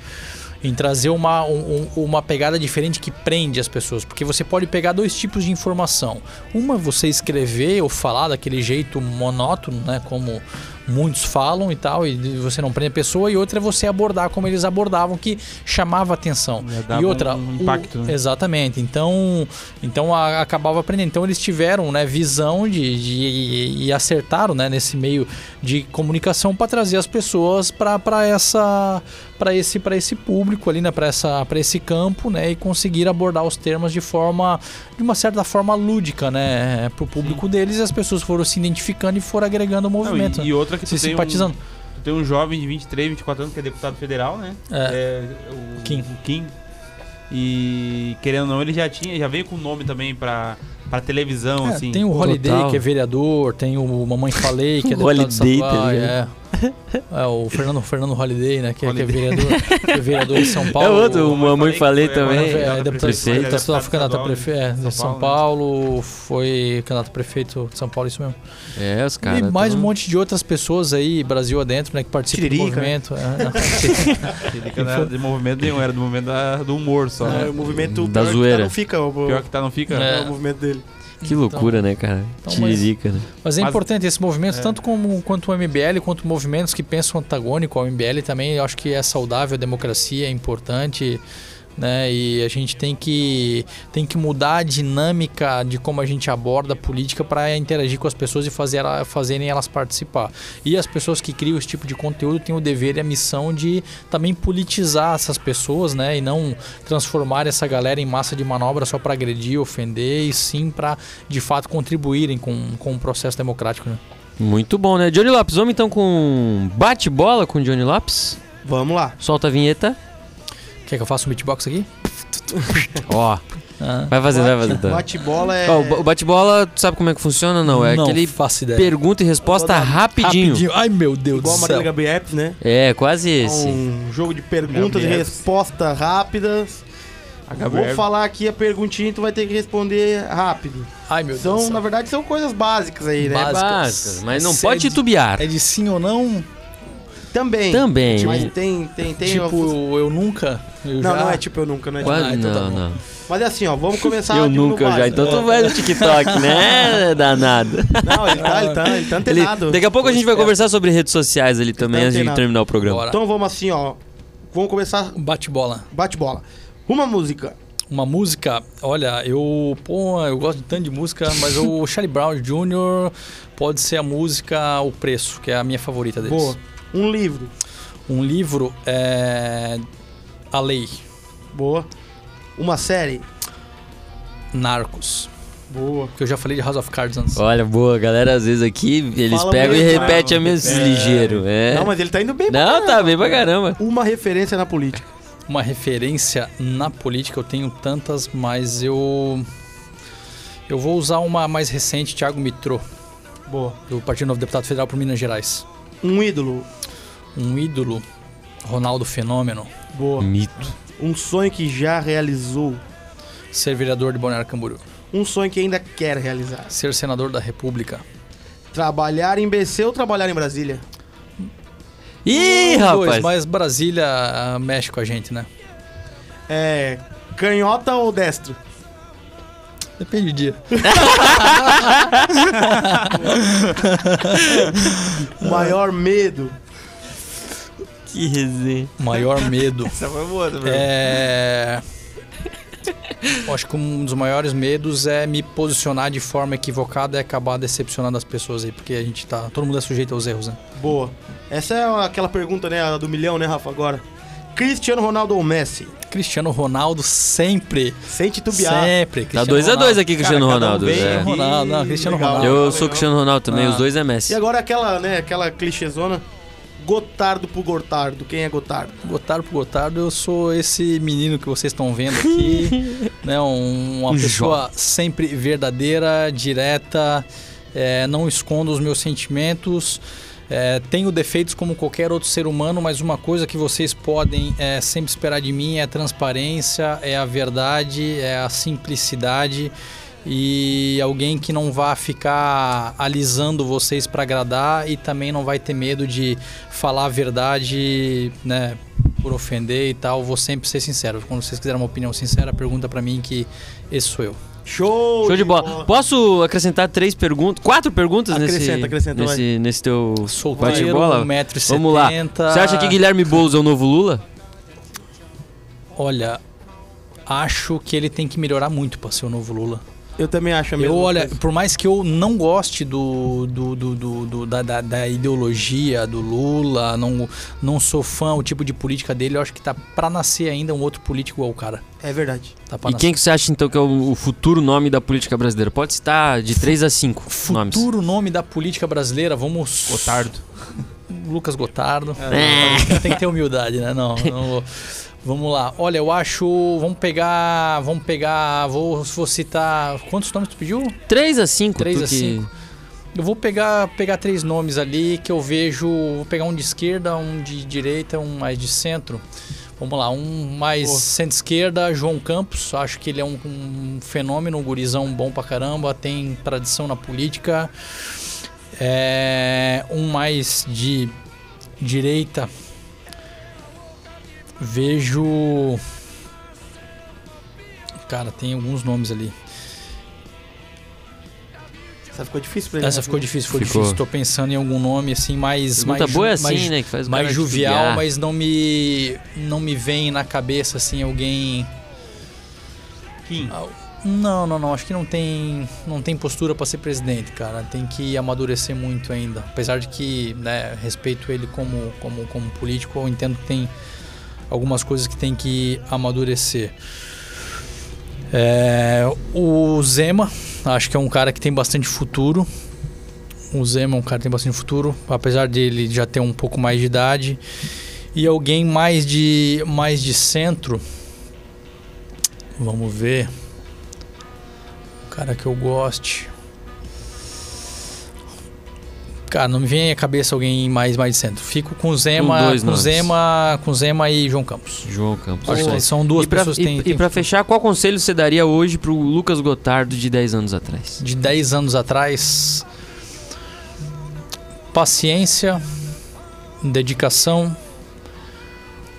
S4: Em trazer uma, um- um- uma pegada diferente que prende as pessoas. Porque você pode pegar dois tipos de informação. Uma é você escrever ou falar daquele jeito monótono, né? Como muitos falam e tal, e você não prende a pessoa, e outra é você abordar como eles abordavam, que chamava atenção. E outra,
S3: um
S4: o-
S3: impacto, né?
S4: exatamente. Então, então a- acabava aprendendo. Então eles tiveram, né, visão de, de- e acertaram, né, nesse meio de comunicação para trazer as pessoas para essa para esse para esse público ali, né, para essa para esse campo, né, e conseguir abordar os termos de forma de uma certa forma lúdica, né, para o público deles, e as pessoas foram se identificando e foram agregando o
S3: Não,
S4: movimento,
S3: e, e outra que
S4: se
S3: tu tem um,
S4: simpatizando.
S3: tu tem um jovem de 23, 24 anos que é deputado federal, né?
S4: É.
S3: o
S4: Kim.
S3: o Kim. E querendo ou não, ele já tinha, já veio com nome também pra, pra televisão,
S4: É,
S3: assim.
S4: tem o Holiday,
S2: Total.
S4: que é vereador, tem o Mamãe Falei, que é deputado
S2: Holiday, tá
S4: estadual,
S2: ligado?
S4: é. É, o Fernando, Fernando Holiday, né, que, é- que é
S3: Holiday.
S4: vereador, que é vereador em São Paulo.
S2: É outro, o Mamãe Falei
S3: foi
S2: também.
S4: É,
S3: candidato a
S4: deputado,
S3: prefeito,
S4: deputado,
S3: deputado
S4: candidato a prefeito
S3: de
S4: de São Paulo, foi candidato a prefeito de São Paulo, isso mesmo.
S2: É, os caras.
S4: e mais
S2: tão-
S4: um monte de outras pessoas aí, Brasil adentro, né, que participam
S1: Tiririca,
S4: do movimento. É, não,
S3: Ele que não era de movimento nenhum, era do movimento da- do humor só.
S1: É,
S3: né?
S1: o movimento
S2: Da
S1: pior que
S2: zoeira.
S1: tá, não fica o,
S3: Pior que tá, não fica.
S4: É.
S1: é o movimento dele.
S2: Que loucura, né, cara?
S4: Então, mas-
S2: Tiririca, né?
S4: Mas é
S3: Mas-
S4: importante esse movimento,
S3: É.
S4: tanto como quanto o MBL, quanto movimentos que pensam antagônico ao MBL também, eu acho que é saudável, a democracia é importante, né? E a gente tem que, tem que mudar a dinâmica de como a gente aborda a política para interagir com as pessoas e fazer ela, fazerem elas participar. E as pessoas que criam esse tipo de conteúdo têm o dever e a missão de também politizar essas pessoas, né? E não transformar essa galera em massa de manobra só para agredir, ofender, e sim para de fato contribuírem com, com o processo democrático. Né?
S2: Muito bom, né? Johnny Lopes, vamos então com bate-bola com Johnny Lopes?
S1: Vamos lá.
S2: Solta a vinheta.
S4: Quer que eu faça um beatbox aqui?
S2: Ó,
S4: Ah,
S2: vai fazer, vai fazer. Tá.
S1: Bate-bola é.
S2: Ó, o ba- o bate-bola, tu sabe como é que funciona? Não, é aquele
S4: faço ideia.
S2: pergunta e resposta
S1: Rodado.
S2: rapidinho.
S4: Ai meu Deus
S1: igual a
S4: do céu.
S1: Gabriel Apps, né?
S2: É, quase
S1: É
S2: esse.
S1: Um jogo de perguntas e respostas rápidas. Vou falar aqui a perguntinha e tu vai ter que responder rápido.
S4: Ai meu Deus.
S1: São,
S4: do céu.
S1: na verdade, são coisas básicas aí, né?
S4: Básicas.
S2: Básicas, mas não
S4: Esse
S2: pode
S4: é de-
S2: titubear.
S4: É de sim ou não?
S1: Também.
S2: Também.
S1: Mas tem, tem, tem.
S4: tipo, eu nunca. Eu
S1: Não,
S4: já.
S1: não é tipo eu nunca, não é tipo.
S2: Quase,
S4: Ah, então tá
S2: não, não.
S1: Mas é assim, ó, vamos começar
S2: Eu
S1: tipo,
S2: nunca já. Então tu vai no TikTok, né, danado?
S1: Não, ele tá, ele tá, ele tá
S2: Ele-
S1: antenado.
S2: daqui a pouco a gente vai
S1: Esperto.
S2: conversar sobre redes sociais ali também,
S1: tá
S2: antes de terminar o programa.
S4: Bora.
S1: Então vamos assim, ó. Vamos começar
S4: Bate-bola.
S1: bate-bola. Uma música.
S4: Uma música, olha, eu, pô, eu gosto de tanto de música, mas o Charlie Brown Jr. pode ser a música O Preço, que é a minha favorita deles.
S1: Boa. Um livro.
S4: Um livro é A Lei,
S1: Boa. Uma série.
S4: Narcos,
S1: Boa.
S4: que eu já falei de House of Cards antes.
S2: Olha, boa, galera, às vezes aqui eles
S1: Fala
S2: pegam e
S1: mesmo,
S2: repetem a mesma
S3: É.
S2: ligeiro. É.
S1: Não, mas ele tá indo bem pra
S2: Não,
S1: caramba.
S2: tá bem pra caramba.
S1: Uma referência na política.
S4: Uma referência na política, eu tenho tantas, mas eu eu vou usar uma mais recente, Thiago Mitrô,
S1: Boa.
S4: do Partido Novo Deputado Federal por Minas Gerais.
S1: Um ídolo.
S4: Um ídolo, Ronaldo Fenômeno,
S1: Boa.
S2: Mito.
S1: Um sonho que já realizou.
S4: ser vereador de Balneário Camboriú,
S1: Um sonho que ainda quer realizar.
S4: ser senador da República.
S1: Trabalhar em BC ou trabalhar em Brasília?
S2: Ih,
S4: dois,
S2: rapaz.
S4: mas Brasília ah, mexe com a gente, né?
S1: É. Canhota ou destro?
S4: Depende do dia.
S1: Maior medo.
S2: Que resenha.
S4: Maior medo.
S3: Essa foi boa também.
S4: É. Eu acho que um dos maiores medos é me posicionar de forma equivocada e acabar decepcionando as pessoas aí, porque a gente tá. Todo mundo é sujeito aos erros, né?
S1: Boa. Essa é aquela pergunta, né, a do milhão, né, Rafa, agora. Cristiano Ronaldo ou Messi?
S4: Cristiano Ronaldo sempre.
S1: Sem titubear.
S4: Sempre.
S2: Tá
S4: Cristiano
S2: 2x2 aqui, Cristiano
S1: Cara, um
S2: Ronaldo.
S1: vem
S2: é.
S1: aqui.
S4: Ronaldo, não, Cristiano
S1: Legal.
S4: Ronaldo.
S2: Eu
S1: Legal.
S2: sou Cristiano Ronaldo também,
S4: Ah.
S2: os dois é
S1: E
S2: Messi.
S1: agora aquela, né, aquela clichêzona. Gotardo pro Gotardo. Quem é Gotardo?
S4: Gotardo por Gotardo, eu sou esse menino que vocês estão vendo aqui, né? um- uma
S2: Um
S4: pessoa sempre verdadeira, direta, é, não escondo os meus sentimentos. é, tenho defeitos como qualquer outro ser humano, mas uma coisa que vocês podem é, sempre esperar de mim é a transparência, é a verdade, é a simplicidade e alguém que não vá ficar alisando vocês para agradar e também não vai ter medo de falar a verdade, né, por ofender e tal. Vou sempre ser sincero. Quando vocês quiserem uma opinião sincera, pergunta para mim que esse sou eu.
S1: Show!
S2: Show de bola. Posso acrescentar três perguntas? Quatro perguntas nesse,
S1: Acrescenta, acrescenta,
S2: nesse, nesse teu bate-bola?
S4: 1,70m.
S2: Vamos lá. Você acha que Guilherme Boulos é o novo Lula?
S4: Olha, acho que ele tem que melhorar muito para ser o novo Lula.
S1: Eu também acho a mesma
S4: Eu, olha,
S1: coisa.
S4: por mais que eu não goste do, do, do, do- do- da, da- da ideologia do Lula, não, não sou fã o tipo de política dele, eu acho que tá pra nascer ainda um outro político igual o cara.
S1: É verdade.
S4: Tá
S2: E quem que você acha então que é o, o futuro nome da política brasileira? Pode citar de 3 a 5 nomes.
S4: Futuro nome da política brasileira, vamos.
S3: Gotardo.
S4: Lucas Gotardo.
S2: É.
S4: Tem que ter humildade, né? Não, não vou. Vamos lá. Olha, eu acho. Vamos pegar. Vamos pegar. Vou, vou citar. Quantos nomes tu pediu?
S2: 3 a 5
S4: Três
S2: tu
S4: a
S2: que-
S4: cinco. Eu vou pegar, pegar três nomes ali que eu vejo. Vou pegar um de esquerda, um de direita, um mais de centro. Vamos lá, um mais centro-esquerda, João Campos. Acho que ele é um, um fenômeno, um gurizão bom pra caramba, tem tradição na política. É, um mais de direita. Vejo. Cara, tem alguns nomes ali.
S1: Essa ficou difícil pra ele.
S4: Essa
S1: né?
S4: ficou difícil, ficou
S2: Ficou.
S4: difícil. Tô pensando em algum nome assim mais
S2: Pergunta
S4: mais
S2: boa é
S4: ju-
S2: assim,
S4: mais,
S2: né? Que faz
S4: mais
S2: cara
S4: jovial,
S2: titubear.
S4: mas não me não me vem na cabeça assim alguém
S3: Kim.
S4: Não, não, não, acho que não tem não tem postura pra ser presidente, cara. Tem que amadurecer muito ainda. Apesar de que, né, respeito ele como como como político, eu entendo que tem algumas coisas que tem que amadurecer. É, o Zema, acho que é um cara que tem bastante futuro. O Zema é um cara que tem bastante futuro, apesar dele já ter um pouco mais de idade. E alguém mais de mais de centro. Vamos ver. Um cara que eu goste. Cara, não me vem à cabeça alguém mais mais de centro. Fico com Zema,
S2: Com dois
S4: com. Zema, com Zema e João Campos.
S2: João Campos.
S4: Acho que são duas
S2: e pra,
S4: pessoas que
S2: e-
S4: têm,
S2: e
S4: têm
S2: pra fechar, qual conselho você daria hoje pro Lucas Gotardo de 10 anos atrás?
S4: de 10 anos atrás. Paciência, dedicação,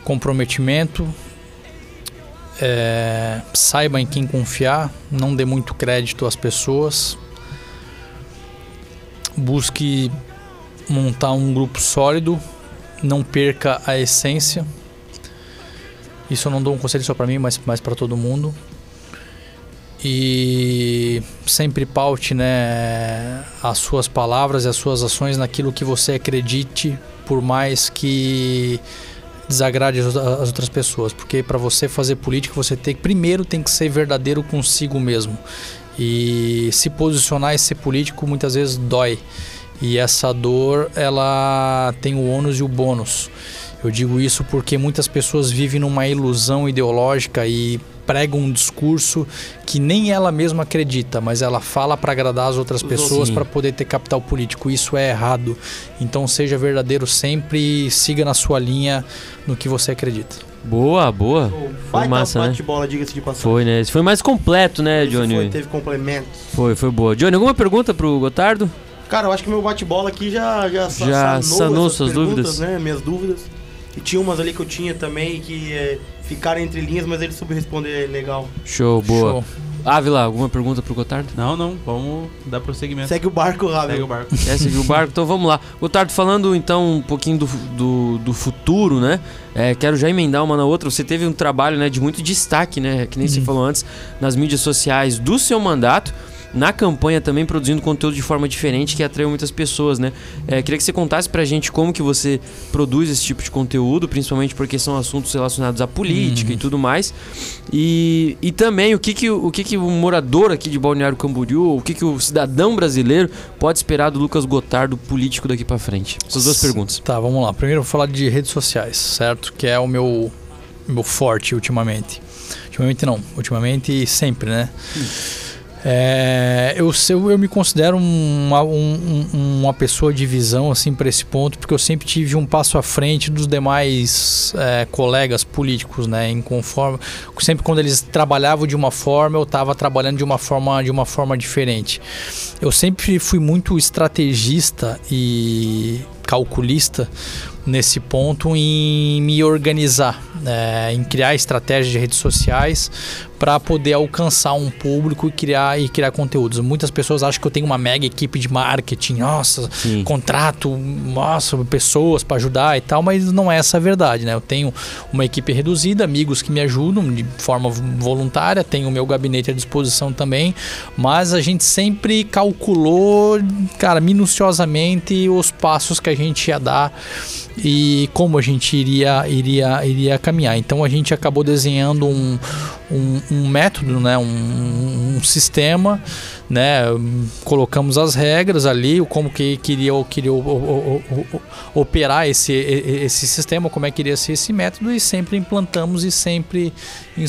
S4: comprometimento. é, saiba em quem confiar, não dê muito crédito às pessoas. Busque montar um grupo sólido, não perca a essência. Isso eu não dou um conselho só para mim, mas, mas para todo mundo. E sempre paute né, as suas palavras e as suas ações naquilo que você acredite, por mais que desagrade as outras pessoas, porque para você fazer política você tem primeiro tem que ser verdadeiro consigo mesmo e se posicionar e ser político muitas vezes dói e essa dor ela tem o ônus e o bônus. Eu digo isso porque muitas pessoas vivem numa ilusão ideológica e pregam um discurso que nem ela mesma acredita, mas ela fala para agradar as outras pessoas para poder ter capital político. Isso é errado. Então seja verdadeiro sempre e siga na sua linha no que você acredita.
S2: Boa, boa.
S1: Vai
S2: massa,
S1: dar
S2: né?
S1: bate-bola, diga-se de passagem.
S2: Foi, né? Esse foi mais completo, né,
S1: Esse
S2: Johnny?
S1: Foi, teve complementos.
S2: Foi, foi boa. Johnny, alguma pergunta pro Gotardo?
S1: Cara, eu acho que meu bate-bola aqui já, já,
S2: Já sanou
S1: essas
S2: suas dúvidas?
S1: Né? Minhas dúvidas. E tinha umas ali que eu tinha também que é, ficaram entre linhas, mas ele soube responder legal.
S2: Show, boa.
S4: Show.
S2: Ávila, alguma pergunta pro Gotardo?
S3: Não, não, vamos dar prosseguimento.
S1: Segue o barco,
S3: Segue o barco.
S2: Quer seguir o barco? Então vamos lá. Gotardo, falando então um pouquinho do, do, do futuro, né? É, quero já emendar uma na outra. Você teve um trabalho né, de muito destaque, né? Que nem você falou antes, nas mídias sociais do seu mandato. Na campanha também produzindo conteúdo de forma diferente que atraiu muitas pessoas, né? É, queria que você contasse pra gente como que você produz esse tipo de conteúdo, principalmente porque são assuntos relacionados à política e tudo mais. E, e também o que que, o que que o morador aqui de Balneário Camboriú, o que que o cidadão brasileiro pode esperar do Lucas Gotardo, político daqui pra frente? Essas duas perguntas.
S4: Tá, vamos lá. Primeiro eu vou falar de redes sociais, certo? Que é o meu, meu forte ultimamente. Ultimamente não, ultimamente sempre, né? É, eu, eu, eu me considero uma, um- um- uma pessoa de visão assim para esse ponto, porque eu sempre tive um passo à frente dos demais é, colegas políticos, né? Em conforme, sempre quando eles trabalhavam de uma forma, eu estava trabalhando de uma forma de uma forma diferente. Eu sempre fui muito estrategista e calculista nesse ponto em me organizar, né, em criar estratégias de redes sociais para poder alcançar um público e criar e criar conteúdos. Muitas pessoas acham que eu tenho uma mega equipe de marketing, nossa,
S2: Sim.
S4: contrato, nossa, pessoas para ajudar e tal, mas não é essa a verdade, né? Eu tenho uma equipe reduzida, amigos que me ajudam de forma voluntária, tenho o meu gabinete à disposição também, mas a gente sempre calculou, cara, minuciosamente os passos que a gente ia dar e como a gente iria iria iria caminhar. Então a gente acabou desenhando um, um, um método, né, um, um sistema, né, colocamos as regras ali, como que queria queria operar esse esse sistema, como é que iria ser esse método e sempre implantamos e sempre e,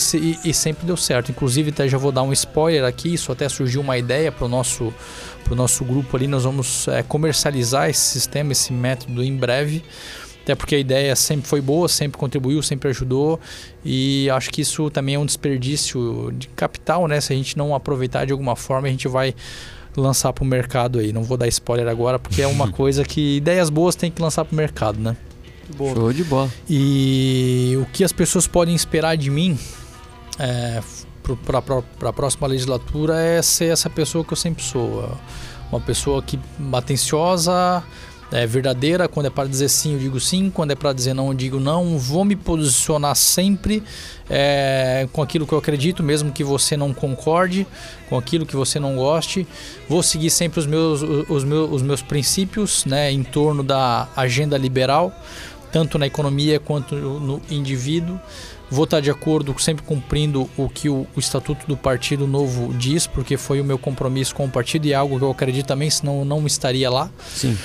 S4: e sempre deu certo. Inclusive até já vou dar um spoiler aqui, isso até surgiu uma ideia para o nosso para o nosso grupo ali, nós vamos é, comercializar esse sistema, esse método em breve. Até porque a ideia sempre foi boa, sempre contribuiu, sempre ajudou. E acho que isso também é um desperdício de capital, né? Se a gente não aproveitar de alguma forma, a gente vai lançar para o mercado aí. Não vou dar spoiler agora, porque é uma coisa que ideias boas tem que lançar para o mercado, né?
S1: Boa.
S2: Show de bola.
S4: E o que as pessoas podem esperar de mim é, para a próxima legislatura é ser essa pessoa que eu sempre sou. Uma pessoa que atenciosa, é, verdadeira. Quando é para dizer sim, eu digo sim. Quando é para dizer não, eu digo não. Vou me posicionar sempre é, com aquilo que eu acredito, mesmo que você não concorde, com aquilo que você não goste. Vou seguir sempre os meus, os meus, os meus princípios né, em torno da agenda liberal tanto na economia quanto no indivíduo. Vou estar de acordo, sempre cumprindo o que o, o Estatuto do Partido Novo diz, porque foi o meu compromisso com o partido e é algo que eu acredito também, senão eu não estaria lá.
S2: Sim.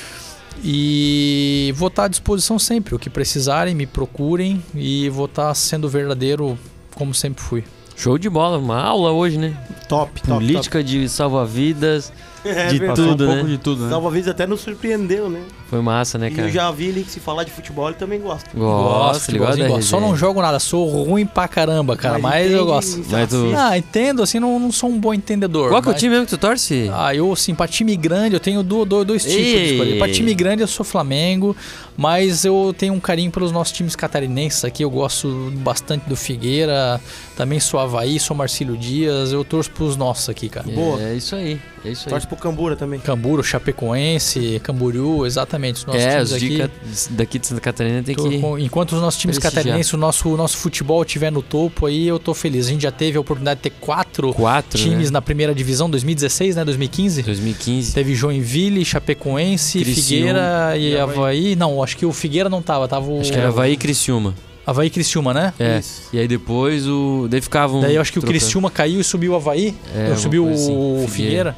S4: E vou estar à disposição sempre. O que precisarem, me procurem e vou estar sendo verdadeiro como sempre fui.
S2: Show de bola. Uma aula hoje, né?
S1: Top, top.
S2: Política de salva-vidas.
S1: É
S2: de
S1: verdade.
S2: tudo,
S3: um
S2: né?
S3: pouco de tudo, né?
S1: Salva Vidas até nos surpreendeu, né?
S2: Foi massa, né,
S1: E
S2: cara?
S1: eu já vi ele que se falar de futebol, ele também gosta.
S2: Gosto, ele gosta
S4: gosto. Só não jogo nada, sou ruim pra caramba, cara, mas, eu
S1: entende,
S4: gosto.
S2: Mas tu-
S4: Ah, entendo, assim, não, não sou um bom entendedor.
S2: Qual que é o
S4: mas-
S2: time mesmo que tu torce?
S4: Ah, eu, assim, pra time grande, eu tenho do, do- dois tipos de
S2: Ei.
S4: escolha. Pra time grande, eu sou Flamengo, mas eu tenho um carinho pelos nossos times catarinenses aqui. Eu gosto bastante do Figueira, também sou Havaí, sou Marcílio Dias. Eu torço pros nossos aqui, cara.
S1: Boa.
S2: É isso aí. É isso aí.
S1: Torce pro Cambura também.
S4: Camburo, Chapecoense, Camboriú, exatamente. Os nossos
S2: é,
S4: times
S2: os
S4: aqui.
S2: daqui de Santa Catarina tem
S4: Tô
S2: que.
S4: enquanto os nossos times catarinenses, o nosso, o nosso futebol estiver no topo aí, eu tô feliz. A gente já teve a oportunidade de ter quatro
S2: Quatro,
S4: times
S2: né?
S4: na primeira divisão, 2016, né? 2015.
S2: 2015.
S4: Teve Joinville, Chapecoense,
S2: Criciúma
S4: Figueira e,
S3: e
S4: Havaí.
S3: Havaí.
S4: Não, acho que o Figueira não tava, tava o
S2: Acho que era Havaí e Criciúma.
S4: Havaí e Criciúma, né?
S2: É.
S1: Isso.
S2: E aí depois o. Daí ficavam.
S4: Daí eu acho que o
S2: trocando.
S4: Criciúma caiu e subiu o Havaí.
S2: É,
S4: subiu
S2: coisa
S4: o
S2: assim,
S4: Figueira.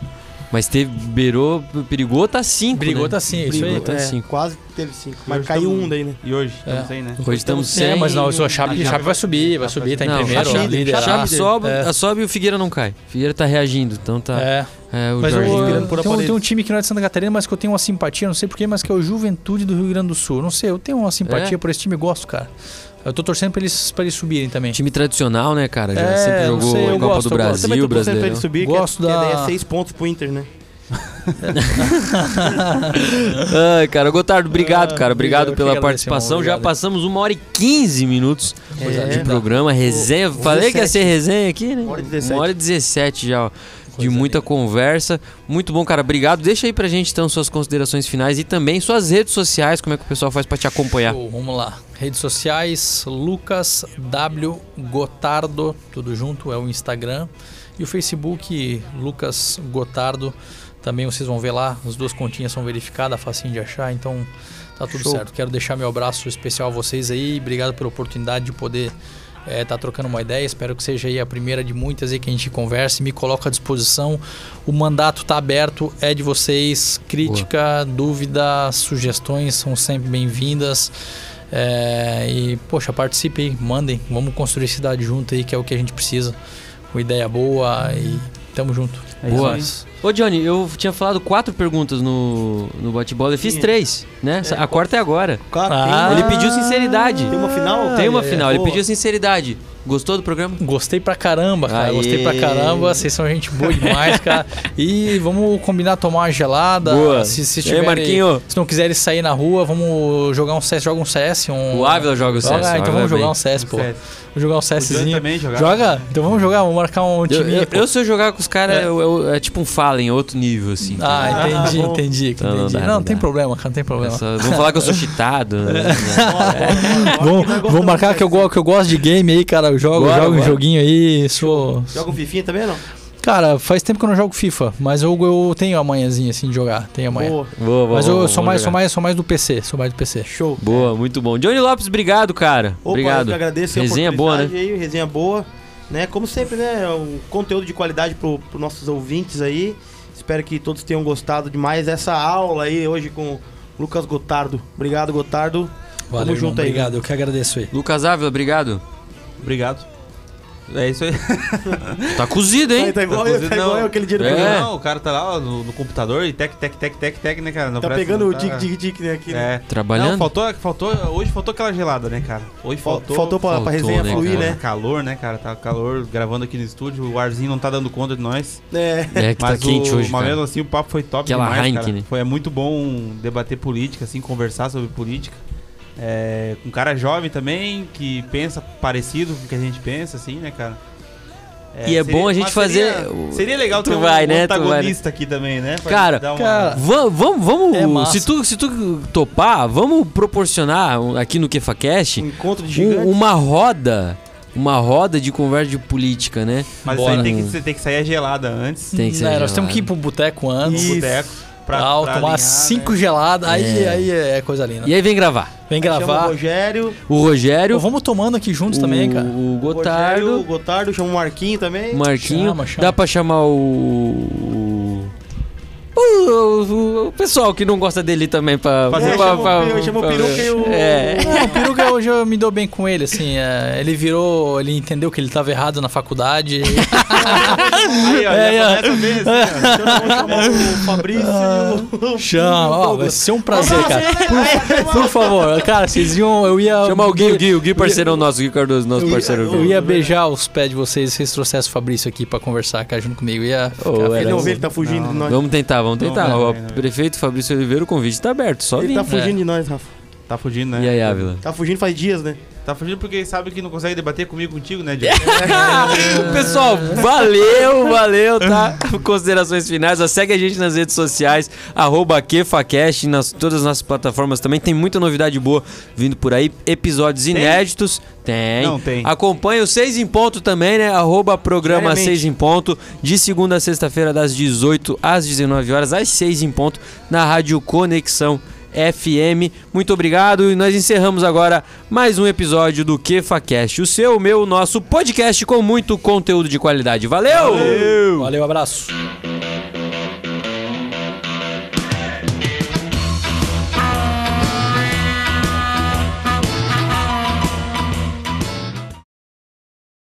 S2: Mas teve. Beirou, perigou, tá cinco.
S4: Brigou,
S2: né?
S4: tá sim, isso aí.
S2: Tá
S1: É,
S2: cinco.
S1: quase teve cinco. Mas
S3: Hoje
S1: caiu um daí, né?
S3: E hoje,
S4: É.
S3: estamos aí, né?
S2: Hoje estamos
S1: sem-
S2: sem.
S4: É, mas não, a Chape,
S3: Ah,
S4: Chape
S3: já-
S4: vai subir, vai subir, tá em
S2: Não,
S4: primeiro,
S2: a Chape,
S4: liderar.
S2: Chape sobe,
S4: É.
S2: sobe e o Figueira não cai. O Figueira tá reagindo, então tá.
S4: É,
S2: É, o
S4: mas eu,
S2: Jorginho.
S1: virando por
S4: tem, um, tem um time que não é de Santa Catarina, mas que eu tenho uma simpatia, não sei porquê, mas que é o Juventude do Rio Grande do Sul. Não sei, eu tenho uma simpatia
S2: É?
S4: por esse time, gosto, cara. Eu tô torcendo pra eles, pra eles subirem também.
S2: Time tradicional, né, cara? Já
S4: É,
S2: sempre jogou
S4: sei,
S2: Copa
S4: gosto,
S2: do. Brasil,
S1: torcendo pra
S2: Brasileiro.
S1: ele subir,
S4: Gosto
S1: que, é- que
S4: da-
S1: daí é seis pontos pro Inter, né?
S2: Ai, cara, Gotardo, obrigado, cara. Obrigado pela participação. Já passamos uma hora e 15 minutos
S1: Coisa
S2: de programa, resenha. Falei que ia ser resenha aqui, né?
S1: Uma hora e 17.
S2: Uma hora e 17 já, ó. De muita conversa. Muito bom, cara. Obrigado. Deixa aí pra gente então suas considerações finais e também suas redes sociais, como é que o pessoal faz pra te acompanhar.
S4: Show, vamos lá. Redes sociais, Lucas W Gotardo, tudo junto, é o Instagram. E o Facebook, Lucas Gotardo. Também vocês vão ver lá, as duas continhas são verificadas, facinho de achar, então tá tudo
S1: Show.
S4: certo. Quero deixar meu abraço especial a vocês aí. Obrigado pela oportunidade de poder estar trocando uma ideia. Espero que seja aí a primeira de muitas aí que a gente converse. Me coloco à disposição. O mandato tá aberto, é de vocês. Crítica, dúvida, sugestões são sempre bem-vindas. É, e, poxa, participe aí, mandem. Vamos construir cidade junto aí, que é o que a gente precisa. Uma ideia boa e tamo junto.
S3: É
S2: Ô, Johnny, eu tinha falado quatro perguntas no, no bate-bola. Eu fiz
S1: Sim.
S2: três, né?
S1: É,
S2: a quarta é agora.
S1: Cara,
S4: Ah,
S2: Ele pediu sinceridade.
S1: Tem uma final?
S2: Tem uma
S1: É,
S2: final, ele
S1: boa.
S2: pediu sinceridade. Gostou do programa?
S4: Gostei pra caramba, cara.
S2: Aê.
S4: Gostei pra caramba. Vocês são gente boa demais, cara. E vamos combinar tomar uma gelada.
S2: Boa.
S4: Se, se
S2: aí,
S4: tiverem-
S2: Marquinho?
S4: Se não quiserem sair na rua, vamos jogar um CS. Joga um CS. Um...
S2: O Ávila joga o CS. O
S4: então vamos
S2: é
S4: jogar
S2: bem.
S4: um CS, pô.
S3: Certo.
S4: Vamos jogar um CSzinho.
S3: também jogar.
S4: Joga? Então vamos jogar, vamos marcar um
S2: Eu,
S4: time.
S2: eu, eu, se eu jogar com os caras,
S4: É.
S2: eu- eu- é tipo um Fallen, outro nível, assim.
S4: Ah, entendi,
S1: Ah, bom.
S4: entendi,
S2: Então não
S4: entendi.
S2: dá,
S4: Não,
S2: não
S4: tem problema, cara, não tem problema.
S2: Essa- vamos falar que eu sou cheatado. né?
S4: Vamos, vamos marcar que eu, que eu gosto de game aí, cara. Eu jogo,
S2: Bora,
S4: jogo um joguinho aí, sou.
S1: Joga um fifinha também ou não?
S4: Cara, faz tempo que eu não jogo FIFA, mas eu, eu tenho amanhãzinha assim de jogar. Tenho amanhã.
S1: Boa.
S2: Boa, boa,
S4: Mas eu
S2: boa,
S4: sou mais, sou mais, sou mais do PC, sou mais do PC.
S1: Show.
S2: Boa, muito bom. Johnny Lopes, obrigado, cara.
S1: Opa,
S2: obrigado.
S1: eu que agradeço a
S2: Resenha boa, né?
S1: Aí, resenha boa. Né? Como sempre, né? Um conteúdo de qualidade para os nossos ouvintes aí. Espero que todos tenham gostado de mais essa aula aí hoje com o Lucas Gotardo. Obrigado, Gotardo.
S4: Valeu,
S1: Tamo
S4: irmão,
S1: junto aí.
S4: obrigado, eu que agradeço aí.
S2: Lucas Ávila, obrigado.
S3: Obrigado. É isso aí.
S2: Tá cozido, hein?
S1: Tá, tá igual,
S3: Tá cozido,
S1: tá igual
S3: não.
S1: eu aquele dia do
S2: É.
S1: programa.
S3: Não, o cara tá lá ó, no, no computador e tec, tec, tec, tec, tec, né, cara? Não
S1: Tá
S3: parece-
S1: pegando
S3: não
S1: o
S3: tá-
S1: tic, tic, tic, né? Aqui, né?
S3: É.
S2: Trabalhando?
S3: Não, faltou, faltou, hoje faltou aquela gelada, né, cara? Hoje
S1: Fal-
S3: faltou.
S1: Faltou, pra, pra
S2: faltou,
S1: resenha
S2: né,
S1: fluir,
S2: cara?
S1: né?
S3: Calor, né, cara? Tá calor gravando aqui no estúdio. O arzinho não tá dando conta de nós.
S1: É.
S2: É que
S3: Mas
S2: tá quente
S3: o,
S2: hoje,
S3: mas mesmo assim o papo foi top
S2: Aquela
S3: demais,
S2: Heineken,
S3: cara.
S2: né?
S3: Foi é muito bom debater política, assim, conversar sobre política. É, com um cara jovem também, que pensa parecido com o que a gente pensa, assim, né, cara?
S2: E é bom a gente fazer
S3: Seria,
S2: o-
S3: seria legal
S2: Tu
S3: ter um
S2: vai, né? Tu vai, né?
S3: aqui também, né? Pra
S2: Cara,
S3: uma-
S4: cara,
S2: Vamos, vamos, vamos
S4: É
S2: se, tu, se tu topar, vamos proporcionar um- aqui no KefaCast
S1: Um encontro de
S2: um- uma roda, uma roda de conversa de política, né?
S3: Mas isso
S4: Bora.
S3: aí tem que, você tem que sair a gelada antes.
S2: Tem que ser
S4: Não, nós
S2: gelado.
S4: temos que ir pro boteco antes.
S3: no boteco. Pra,
S4: tal,
S3: pra
S4: tomar
S3: alinhar,
S4: cinco
S3: né?
S4: geladas, aí,
S2: É.
S4: aí é coisa linda.
S2: E aí vem gravar.
S4: Vem
S1: Chama o
S4: gravar.
S1: Rogério.
S2: O Rogério,
S4: Pô, vamos tomando aqui juntos
S2: o,
S4: também, cara.
S2: o
S1: O Rogério, o
S2: Gotardo,
S1: Gotardo, chama o Marquinho também.
S2: Marquinho.
S4: Chama, chama.
S2: Dá pra chamar o... O, o- o pessoal que não gosta dele também pra...
S3: Fazer
S1: É,
S2: pra- pra-
S1: eu chamo o Peruca e o-
S2: É.
S4: Não, o Peruca hoje eu me dou bem com ele, assim. é, ele virou, ele entendeu que ele tava errado na faculdade.
S3: Aí, ó,
S4: É, é.
S1: nós vamos chamar o Fabrício e o...
S4: Chama, ó, vai ser um prazer, cara. Por, por favor, cara, vocês iam, eu ia.
S2: Chamar o Gui, o Gui, o Gui parceirão nosso, o Gui Cardoso, nosso
S4: eu,
S2: parceiro.
S4: eu ia beijar os pés de vocês se vocês trouxessem o Fabrício aqui pra conversar, cara, junto comigo. Eu ia ficar
S2: Ô,
S4: feliz.
S2: era
S1: Ele ele tá fugindo
S3: Não,
S1: de nós.
S2: Vamos tentar, vamos
S3: Não,
S2: tentar.
S3: não,
S2: o
S3: não, não.
S2: prefeito Fabrício Oliveira, o convite tá aberto, só
S1: Ele
S2: vir.
S1: tá fugindo de nós, Rafa.
S3: Tá fugindo, né?
S2: E aí, Ávila?
S1: Tá fugindo faz dias, né?
S3: Tá fugindo porque sabe que não consegue debater comigo contigo, né, Diego?
S2: Pessoal, valeu, valeu, tá? Considerações finais, ó, segue a gente nas redes sociais, arroba KefaCast, nas todas as nossas plataformas também, tem muita novidade boa vindo por aí, episódios inéditos, tem.
S3: Não tem.
S2: Acompanha o 6 em ponto também, né? Arroba programa. 6 em ponto, de segunda a sexta-feira, das 18 às 19 horas, às 6 em ponto, na Rádio Conexão FM. Muito obrigado e nós encerramos agora mais um episódio do KefaCast, o seu, o meu, o nosso podcast com muito conteúdo de qualidade. Valeu!
S4: Valeu, abraço.